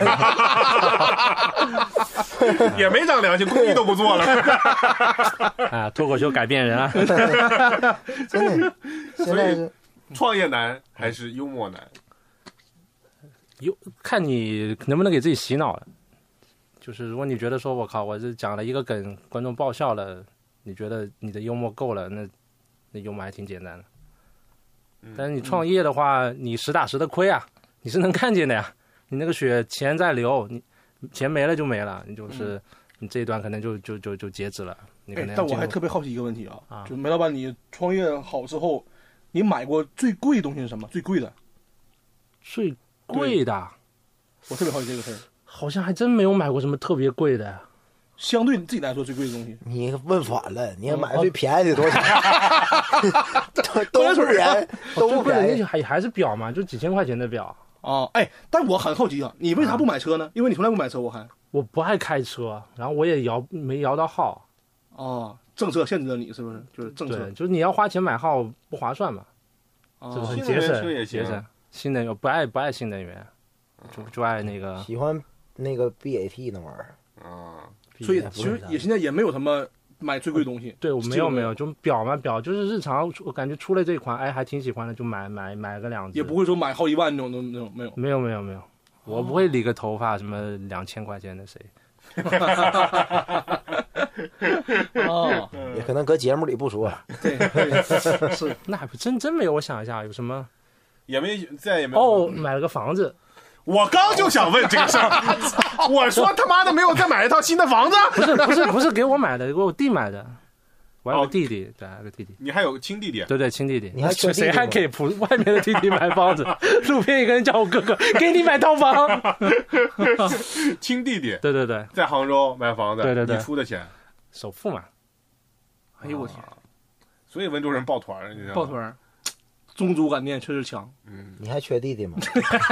也没长良心，公益都不做了。啊，脱口秀改变人啊！真的，现在是创业难还是幽默难？有看你能不能给自己洗脑了。就是如果你觉得说我靠，我这讲了一个梗，观众爆笑了，你觉得你的幽默够了，那那幽默还挺简单的。但是你创业的话，你实打实的亏啊，你是能看见的呀。你那个血钱在流，你钱没了就没了，你就是、你这一段可能就就就就截止了。你可能，哎但我还特别好奇一个问题啊，啊就梅老板，你创业好之后，你买过最贵的东西是什么？最贵的，最贵的，我特别好奇这个事儿。好像还真没有买过什么特别贵的。相对你自己来说最贵的东西，你问反了，你也买最便宜的多少钱？都都不便宜，都不最贵的那便宜。还还是表嘛，就几千块钱的表。啊，哎，但我很好奇啊，你为啥不买车呢？因为你从来不买车，我还我不爱开车，然后我也摇没摇到号。哦，政策限制了你是不是？就是政策，就是你要花钱买号不划算嘛，啊这个很新能源节省也节省。新能源不爱不爱新能源，就就爱那个。喜欢那个 BAT 那玩意儿，啊，所以其实也现在也没有什么买最贵的东西。对我没有没有，就表嘛表就是日常，我感觉出了这款，哎还挺喜欢的，就买买买个两只。也不会说买好几万那种那种没有。没有没有没有，我不会理个头发什么两千块钱的谁。哦，也可能搁节目里不说。对对是 那还不真真没有，我想一下有什么也没再也没有哦，买了个房子，我刚就想问这个事儿，我说他妈的没有再买一套新的房子？不是不是不是给我买的，给我弟买的。我还有弟弟，对，还有个弟弟，你还有个亲弟弟？对对，亲弟弟。你还缺弟弟谁还给普外面的弟弟买房子？路边一个人叫我哥哥，给你买套房。亲弟弟对对对，在杭州买房子，对对对你出的钱，首付嘛。哎呦我天，所以温州人抱团儿，你知道吗？抱团儿，宗族感念确实强。你还缺弟弟吗？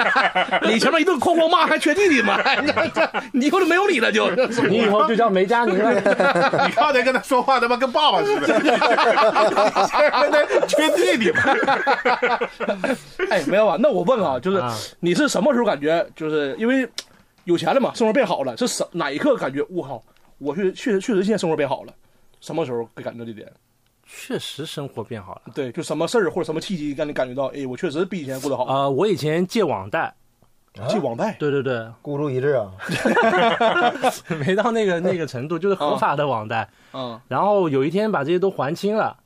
你前面一顿哐哐骂，还缺弟弟吗？你以后就没有理了，就。你以后就叫梅佳宁了。你刚才跟他说话他妈跟爸爸似的，现在缺弟弟吗？哎，没有啊，那我问啊，就是啊你是什么时候感觉，就是因为有钱了嘛，生活变好了，是什哪一刻感觉我靠，我确确实确实现在生活变好了？什么时候会感觉这点？确实生活变好了。对，就什么事儿或者什么契机让你感觉到，哎，我确实比以前过得好。呃，我以前借网贷，借网贷，对对对，孤注一掷啊！没到那个那个程度，就是合法的网贷。嗯，然后有一天把这些都还清了，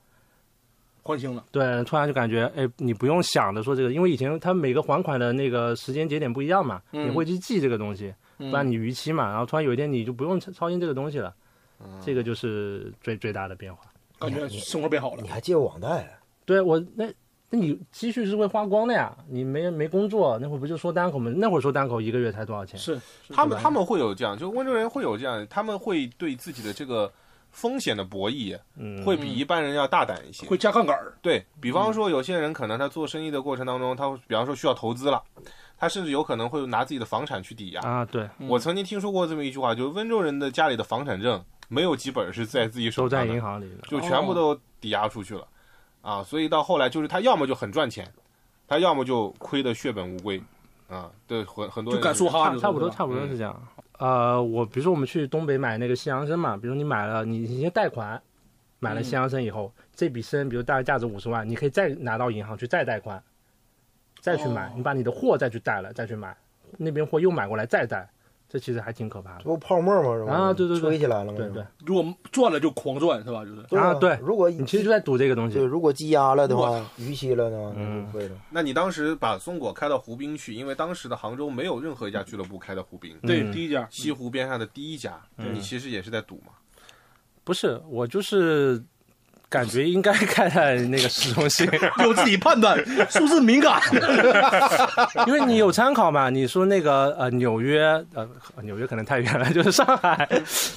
还清了。对，突然就感觉，哎，你不用想着说这个，因为以前他每个还款的那个时间节点不一样嘛，嗯你会去记这个东西，嗯不然你逾期嘛。然后突然有一天你就不用操操心这个东西了，嗯这个就是最最大的变化。感觉生活变好了你。还借过网贷？对我那那你积蓄是会花光的呀，你没没工作那会儿不就说单口吗？那会儿说单口一个月才多少钱？是，他们他们会有这样，就温州人会有这样，他们会对自己的这个风险的博弈，嗯，会比一般人要大胆一些。会加杠杆儿。对比方说，有些人可能他做生意的过程当中，他比方说需要投资了，他甚至有可能会拿自己的房产去抵押。啊，对，我曾经听说过这么一句话，就是温州人的家里的房产证没有几本是在自己手都在，银行里了。就全部都抵押出去了，啊，所以到后来就是他要么就很赚钱，他要么就亏得血本无归，啊，对，很很多就人敢说哈，差差不多，差不多是这样。呃，我比如说我们去东北买那个西洋参嘛，比如你买了，你你先贷款买了西洋参以后，这笔参比如大概价值五十万，你可以再拿到银行去再贷款，再去买，你把你的货再去贷了，再去买，那边货又买过来再贷，这其实还挺可怕的这。不泡沫吗？是吧？啊对对对吹起来了吗？对对，如果转了就狂转是吧？就是对啊对如果你其实就在赌这个东西对，。如果积压了的话，逾期了呢，嗯就会了。那你当时把松果开到湖滨去，因为当时的杭州没有任何一家俱乐部开到湖滨，对嗯第一家西湖边上的第一家，嗯你其实也是在赌嘛。不是，我就是感觉应该开在那个市中心，有自己判断，数字敏感。因为你有参考嘛。你说那个呃纽约呃纽约可能太远了，就是上海，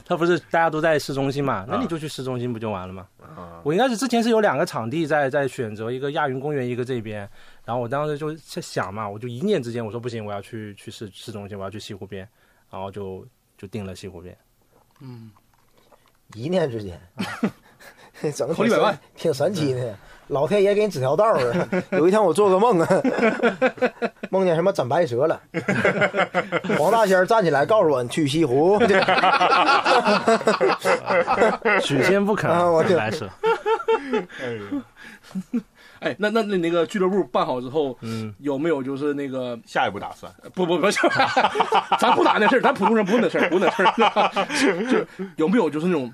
它不是大家都在市中心嘛？那你就去市中心不就完了吗？啊，我应该是之前是有两个场地在在选择，一个亚运公园，一个这边。然后我当时就在想嘛，我就一念之间我说不行，我要去去市市中心，我要去西湖边，然后就就定了西湖边。嗯一念之间，整个好几百万。挺神奇的。老天爷给你指条道儿啊！有一天我做个梦啊，梦见什么斩白蛇了，黄大仙儿站起来告诉我你去西湖，许仙不肯啊我就来是，哎，那那那那个俱乐部办好之后，嗯，有没有就是那个下一步打算，不不不，咱不打那事儿，咱普通人不问那事儿，不问那事儿，就有没有就是那种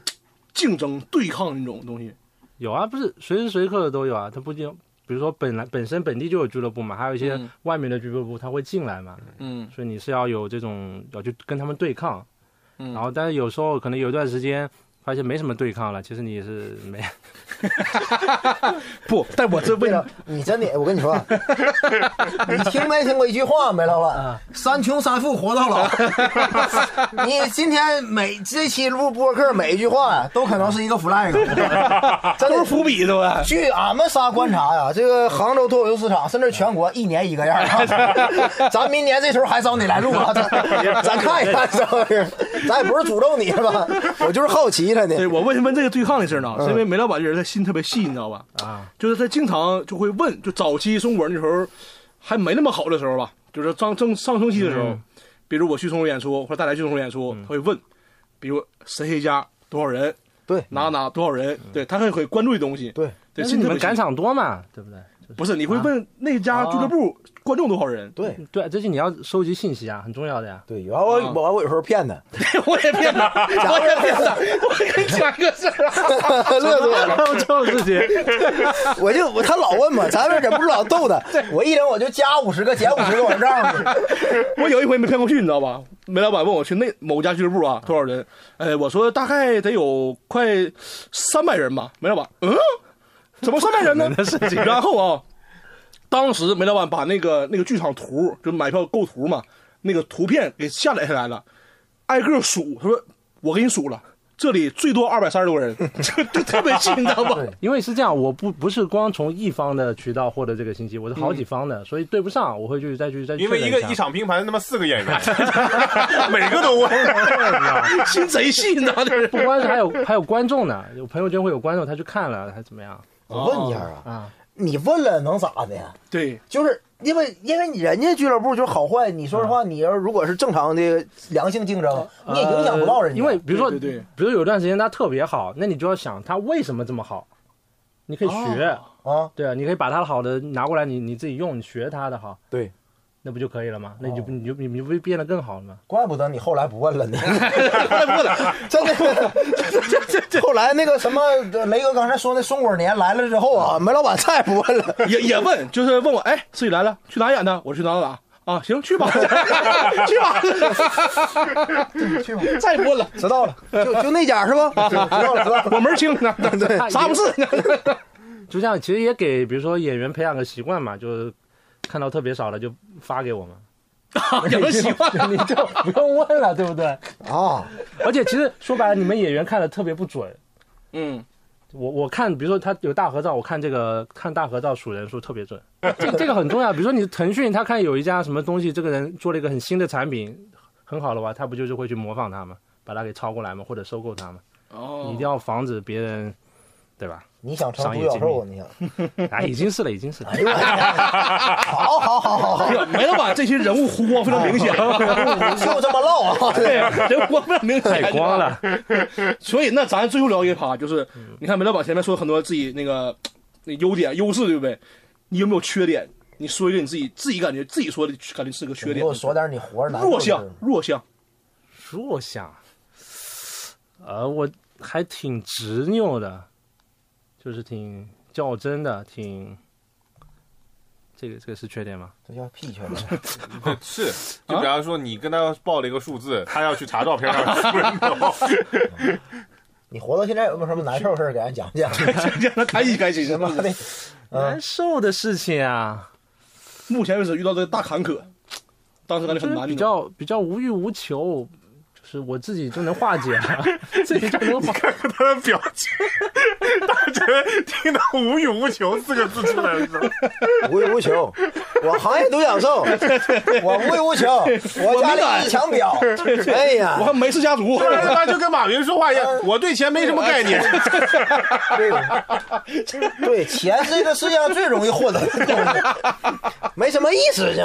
竞争对抗那种东西？有啊，不是随时随刻的都有啊。它不仅比如说本来本身本地就有俱乐部嘛，还有一些嗯外面的俱乐部他会进来嘛，嗯所以你是要有这种要去跟他们对抗。嗯，然后但是有时候可能有一段时间发现没什么对抗了，其实你是没 不，但我这为了，你真的，我跟你说，啊 你听没听过一句话，梅老板啊？三穷三富活到老。你今天每这期录播客每一句话呀，都可能是一个 flag，真的都是伏笔，对吧？据俺们仨观察呀，这个杭州脱口秀市场，甚至全国一年一个样儿。咱明年这时候还找你来录啊，咱咱看一看，是不是？咱也不是诅咒你是吧？我就是好奇了对。我为什么问这个对抗的事儿呢？嗯是因为梅老板这人他心特别细，你知道吧？啊，就是他经常就会问，就早期中国那时候还没那么好的时候吧，就是上正上升期的时候，嗯比如我去松果演出或者大家去松果演出，他会问，比如谁谁家多少人，对哪哪多少人，对他很会关注的东西。对，对，是心特别你们赶场多嘛，对不对？不是你会问那家俱乐部观众多少人？对对，这是你要收集信息啊，很重要的呀。对，完我我我有时候骗他，我也骗他，我也骗他，我跟你讲个事儿啊，乐死我了。就自己，我就我他老问嘛，咱们忍不住老逗他。我一人我就加五十个，减五十个往账上去。我有一回没骗过去，你知道吧？梅老板问我去那某家俱乐部啊，多少人？呃，我说大概得有快三百人吧。梅老板，嗯，怎么三百人呢？然后啊，当时梅老板把那个那个剧场图，就买票构图嘛，那个图片给下载下来了，挨个数。他说我给你数了，这里最多二百三十多人，就就特别近，你知道吧？因为是这样，我不不是光从一方的渠道获得这个信息，我是好几方的，所以对不上，我会去再去再去因为一个一场拼盘那么四个演员，每个都问。心贼细，不光是还有还有观众呢，有朋友圈会有观众他去看了，还怎么样我问一下啊，啊？你问了能咋的呀？对，就是因为因为你人家俱乐部就是好坏，你说实话，你要如果是正常的良性竞争，你也影响不到人家。呃因为比如说，对对对。比如有段时间他特别好，那你就要想他为什么这么好，你可以学，啊，对啊，你可以把他好的拿过来，你你自己用，你学他的哈，对，那不就可以了吗？那你就哦你就你你就不变得更好了吗？怪不得你后来不问了呢。太不了。真的，后来那个什么雷哥刚才说那松果年来了之后啊，梅老板再也不问了。也也问，就是问我，哎，自己来了，去哪演的？我去哪哪哪啊，行，去吧，去吧，去吧，再也不问了，知道了，就就那家是吧？知道了，知道了。我门儿清呢，对啥不是？就这样，其实也给比如说演员培养个习惯嘛，就是看到特别少的就发给我们，有人喜欢。你就不用问了，对不对？哦，而且其实说白了，你们演员看的特别不准。嗯，我我看，比如说他有大合照，我看这个看大合照数人数特别准，这这个很重要。比如说你腾讯，他看有一家什么东西，这个人做了一个很新的产品，很好的话，他不就是会去模仿他吗？把它给抄过来吗？或者收购他吗？哦你一定要防止别人，对吧？你想成独角兽你想？啊，已经是了，已经是了哎。呦好好好好好，梅老板这些人物弧光 非常明显，就这么唠啊！对，人物光非常明显，太光了。所以，那咱最后聊一趴，就是你看梅老板前面说很多自己那个那优点、优势，对不对？你有没有缺点？你说一个你自己自己感觉自己说的感觉是个缺点给我。说点你活着难弱项弱项。弱项，呃，我还挺执拗的，就是挺较真的，挺。这个这个是缺点吗？这叫屁缺点。是，就比方说你跟他报了一个数字，他要去查照片上输人头，你活到现在有没有什么难受的事儿给俺讲讲？让他开心开心。他妈的，难受的事情啊，目前为止遇到的大坎坷，当时感觉很难。比较比较无欲无求，就是我自己就能化解了，自己就能化。看看他的表情，大臣听到“无欲无求”四个字出来的时候，无欲无求，我行业独角兽，我无欲无求，我家里一墙表，哎呀我，还梅氏家族，他妈就跟马云说话一样，我对钱没什么概念。对，对，钱是这个世界上最容易获得的东西，没什么意思，这。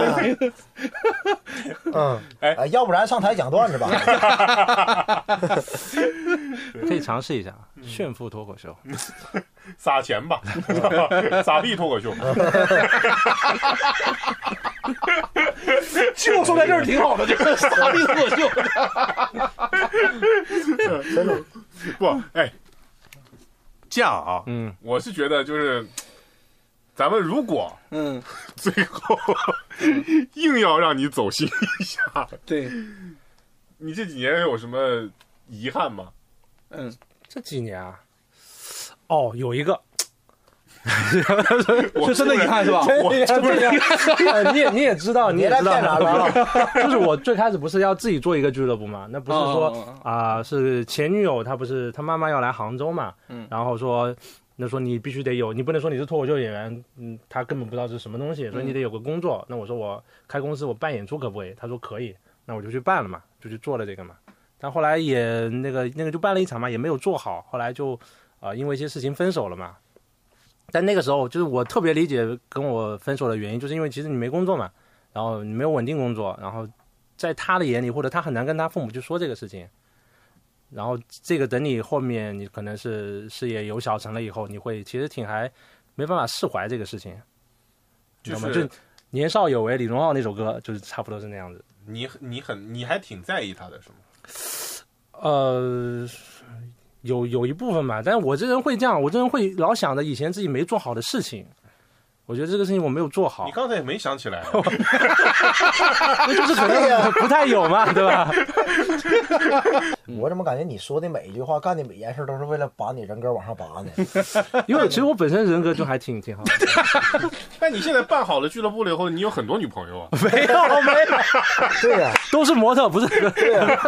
嗯，哎哎，要不然上台讲段子吧？可以尝试一下炫富脱口秀。撒钱吧，撒币脱口秀。就说在这儿挺好的，就是撒币脱口秀。真的，不，哎，这样啊，嗯，我是觉得就是，咱们如果嗯，最后硬要让你走心一下，对，你这几年有什么遗憾吗？嗯，这几年啊，哦，有一个，我是真的遗憾是吧？我呃你也你也知道，你也知道 就是我最开始不是要自己做一个俱乐部嘛？那不是说啊、是前女友她不是她妈妈要来杭州嘛？嗯然后说。那说你必须得有，你不能说你是脱口秀演员，嗯，他根本不知道是什么东西，所以你得有个工作。那我说我开公司，我办演出可不可以？他说可以，那我就去办了嘛，就去做了这个嘛。但后来也那个那个就办了一场嘛，也没有做好，后来就啊、呃因为一些事情分手了嘛。但那个时候就是我特别理解跟我分手的原因，就是因为其实你没工作嘛，然后你没有稳定工作，然后在他的眼里或者他很难跟他父母去说这个事情，然后这个等你后面你可能是事业有小成了以后，你会其实挺还没办法释怀这个事情，你知道吗？就是就年少有为，李荣浩那首歌就是差不多是那样子。你你很你还挺在意他的是吗？呃，有有一部分吧，但是我这人会这样，我这人会老想着以前自己没做好的事情，我觉得这个事情我没有做好你，刚才也没想起来，那 就是可能不太有嘛，对吧？我怎么感觉你说的每一句话、干的每一件事，都是为了把你人格往上拔呢？因为其实我本身人格就还挺挺好的，但你现在办好了俱乐部了以后，你有很多女朋友啊。没有没有，对呀、都是模特，不是对呀、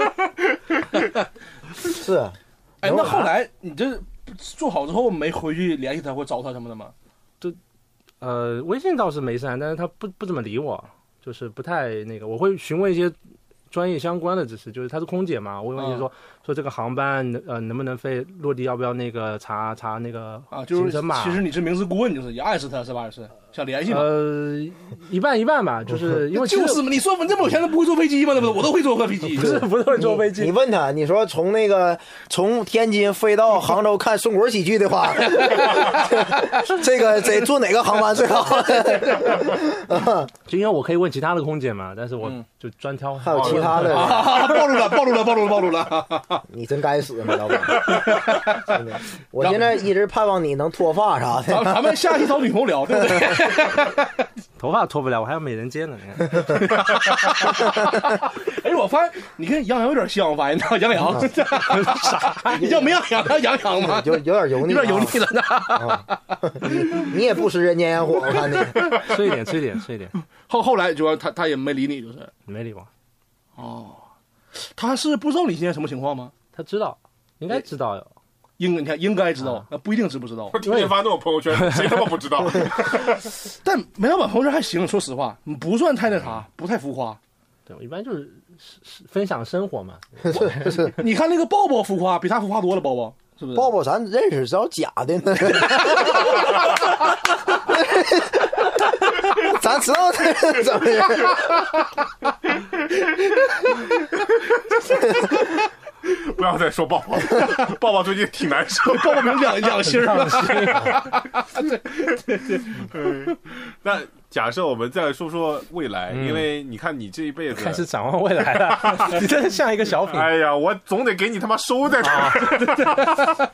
是啊。哎，那后来你这做好之后没回去联系他或找他什么的吗？呃，微信倒是没删，但是他不不怎么理我，就是不太那个。我会询问一些专业相关的知识，就是她是空姐嘛，我会问一些说、说这个航班呃能不能飞，落地要不要那个查查那个啊，就是行程码。其实你是明知故问，就是也暗示他是吧？也是想联系嘛。呃一半一半吧，就是因为就是嘛，你说我这么有钱，他不会坐飞机吗？对不对？我都会坐飞机。不是不是会坐飞机你，问他，你说从那个从天津飞到杭州看宋国喜剧的话，这个得坐哪个航班最好？就因为我可以问其他的空姐嘛，但是我嗯就专挑。还有其他的，啊，暴露了，暴露了，暴露了，暴露了！你真该死，梅老板！真的，我现在一直盼望你能脱发啥的。咱咱们下期找女朋友聊，对不对？头发脱不了，我还有美人尖呢。你看哎，我发现你跟杨洋有点像，我发现呢，杨洋啥？你叫没杨洋，叫杨洋吗？有有点油腻、有点油腻。了呢。你你也不食人间烟火，我看你。吃一点，吃一点，吃一点，后后来主要他他也没理你，就是没理我。哦，他是不知道你现在什么情况吗？他知道，应该知道哟。应你看应该知道，那不一定知不知道我。天天发那种朋友圈，谁他妈不知道？但梅老板朋友圈还行，说实话，不算太那啥，不太浮夸。对，我一般就是是是分享生活嘛。你看那个抱抱浮夸，比他浮夸多了，抱抱是不是？抱抱咱认识，只要假的呢。咱知道他是怎么回事。不要再说抱抱，抱抱最近挺难受。抱抱名两两星儿了。那假设我们再说说未来，因为你看你这一辈子开始展望未来了，你真的像一个小品。哎呀，我总得给你他妈收在这儿。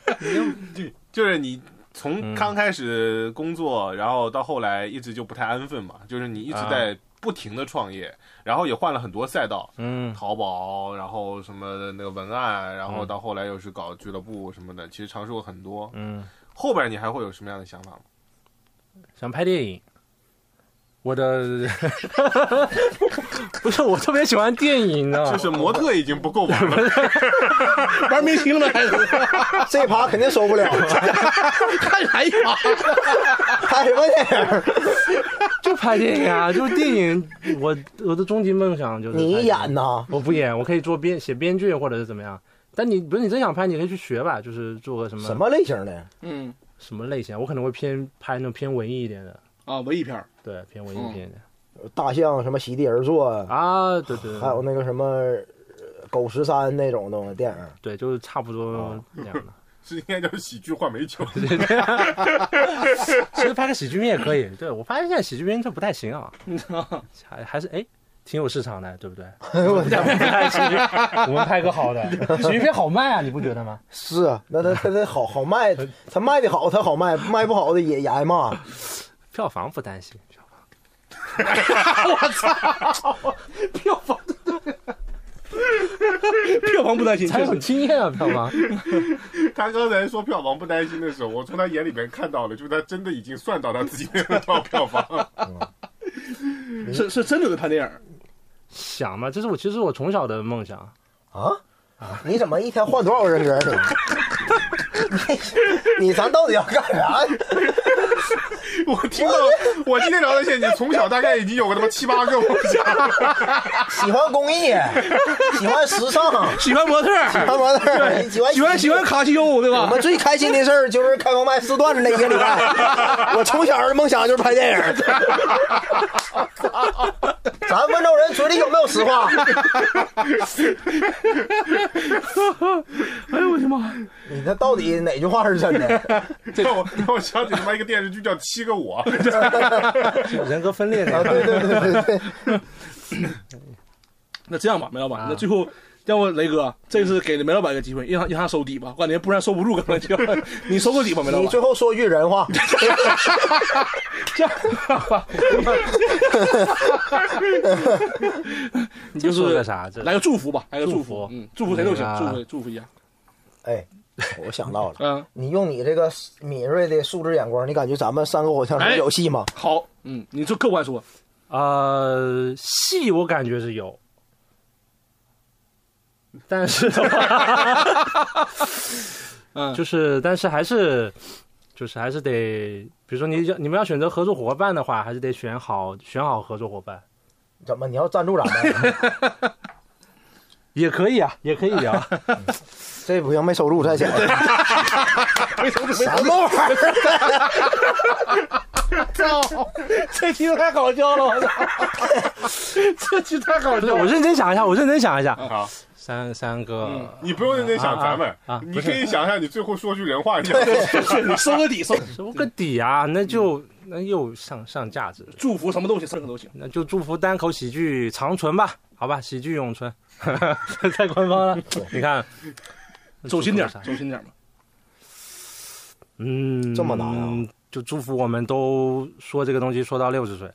就是你从刚开始工作，然后到后来一直就不太安分嘛，就是你一直在不停的创业，然后也换了很多赛道，嗯，淘宝，然后什么那个文案，然后到后来又是搞俱乐部什么的，其实尝试过很多。嗯，后边你还会有什么样的想法吗？想拍电影。我的 不是，我特别喜欢电影呢。就是模特已经不够玩了，玩明星了还是？这趴肯定受不了，看啥呀？拍什么电影？就拍电影啊，就是电影。我我的终极梦想就是你演呐？我不演，我可以做编写编剧或者是怎么样。但你不是你真想拍，你可以去学吧，就是做个什么什么类型的？嗯什么类型，我可能会偏拍那种偏文艺一点的，啊，文艺片儿对，偏文艺嗯片的、大象什么席地而坐，啊，对对对，还有那个什么呃狗十三那种的电影。对，就是差不多那样的。是应该叫喜剧换美酒。其实拍个喜剧片也可以，对我发现现在喜剧片这不太行啊，还还是哎。挺有市场的，对不对？我们拍喜剧，我们拍个好的喜剧片好卖啊，你不觉得吗？是啊，那他他他好好卖，他卖的好，他好卖；卖不好的也也挨骂。票房不担心，票房。我操票房，票房不担心，才有。经验啊，票房。他刚才说票房不担心的时候，我从他眼里面看到了，就是他真的已经算到他自己那套票房。是是真的有拍电影，想嘛，这是我其实我从小的梦想。啊？你怎么一天换多少个人格呢？你 你咱到底要干啥？我听到，我今天聊的现在，你从小大概已经有个他妈七八个梦想。喜欢公益，喜欢时尚，喜欢模特，喜欢模特，喜欢喜欢喜欢卡西欧，对吧？我们最开心的事儿就是开放麦四段的那一个礼拜。我从小的梦想就是拍电影。咱温州人嘴里有没有实话？哎呦我的妈！你这到底哪句话是真的？让我让我想起他妈一个电视剧叫《七个我》，人格分裂那啊，对对对对对，那这样吧，梅老板，啊那最后让我雷哥，这次给梅老板一个机会，让他让他收底吧，我感觉不然收不住，可能就你收个底吧，梅老板你。最后说一句人话，这样吧，你就就是啥？来个祝福吧，来个祝祝福嗯，祝福谁都行，祝福祝福一下，哎，我想到了，嗯，你用你这个敏锐的素质眼光，你感觉咱们三个火枪手有戏吗？好，嗯，你就客观说，呃，戏我感觉是有，但是的话，嗯，就是但是还是就是还是得，比如说你要你们要选择合作伙伴的话，还是得选好选好合作伙伴。怎么你要赞助咱们？也可以啊，也可以聊。这不行，没收入再讲。什么玩意儿？操，这期太搞笑了，我操，这期太搞笑了，我认真想一下，我认真想一下。好，三三个，你不用认真想啊咱们啊啊，你可以想一下你最后说句人话，你收个底，收收个底啊，那就那又上上价值。祝福什么东西，任何都行。那就祝福单口喜剧长存吧，好吧，喜剧永存，太官方了。你看，走心点走心点吧。嗯，这么难啊？就祝福我们都说这个东西说到六十岁，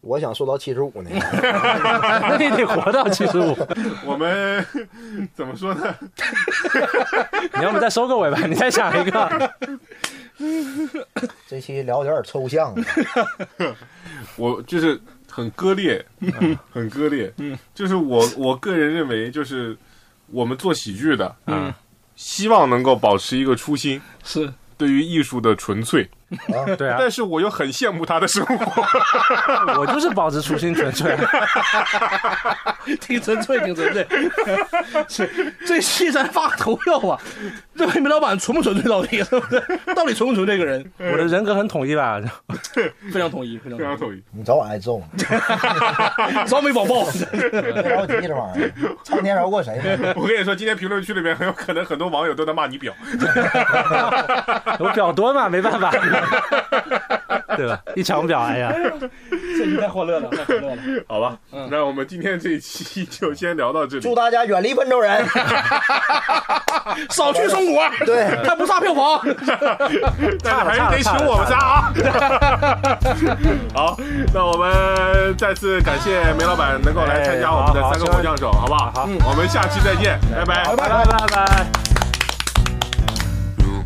我想说到七十五呢。那你得活到七十五。我们怎么说呢？你要不再收个尾吧？你再想一个。这期聊的有点抽象，我就是很割裂，很割裂。嗯，就是我我个人认为，就是我们做喜剧的，嗯，希望能够保持一个初心，是，对于艺术的纯粹。对啊，但是我又很羡慕他的生活。我就是保持初心纯粹。挺纯粹，挺纯粹。是这期咱发个投票吧，这位煤老板纯不纯粹？到底是不是？到底纯不纯这个人？我的人格很统一吧？非常统一，非常统非常同意。你早晚挨揍，一。早没网暴，别着急这玩意儿，苍天饶过谁呢？我跟你说，今天评论区里面很有可能很多网友都在骂你表。我表多嘛，没办法，对吧？一场表，哎呀，这你太欢乐了，太欢乐了。好吧，那我们今天这一期就先聊到这里祝。大家远离温州人。少去中国，对他不差票房。但是还是得请我们仨啊！好，那我们再次感谢梅老板能够来参加我们的三个火将手，好不好？好，我们下期再见，拜拜，拜拜拜拜。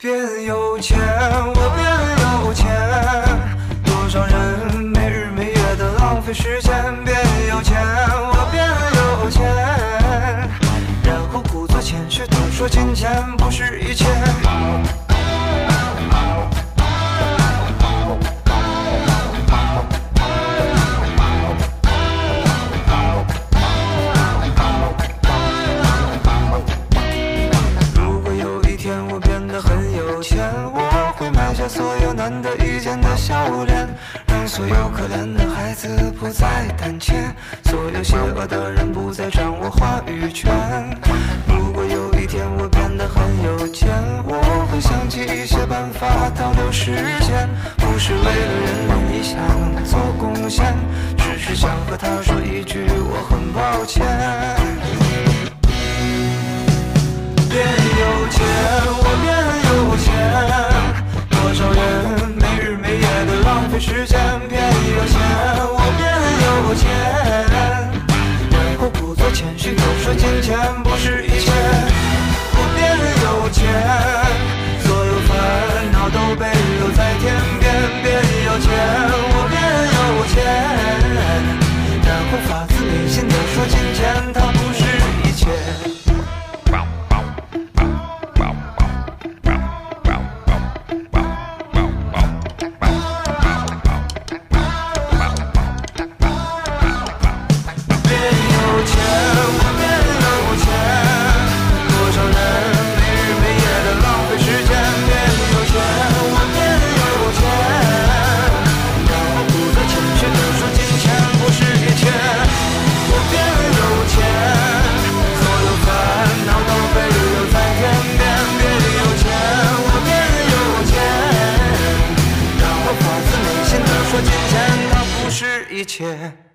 变有钱，我变有钱，多少人没日没夜的浪费时间。变有钱，我变有钱，然后故作谦虚地说金钱不是一切。所有可怜的孩子不再胆怯，所有邪恶的人不再掌握话语权。如果有一天我变得很有钱，我会想起一些办法倒流时间，不是为了人人理想做贡献，只是想和他说一句我很抱歉。变有钱，我变有钱，多少人的浪费时间。变有钱，我变有钱，然后故作谦虚地说金钱不是一切。我变有钱，一切。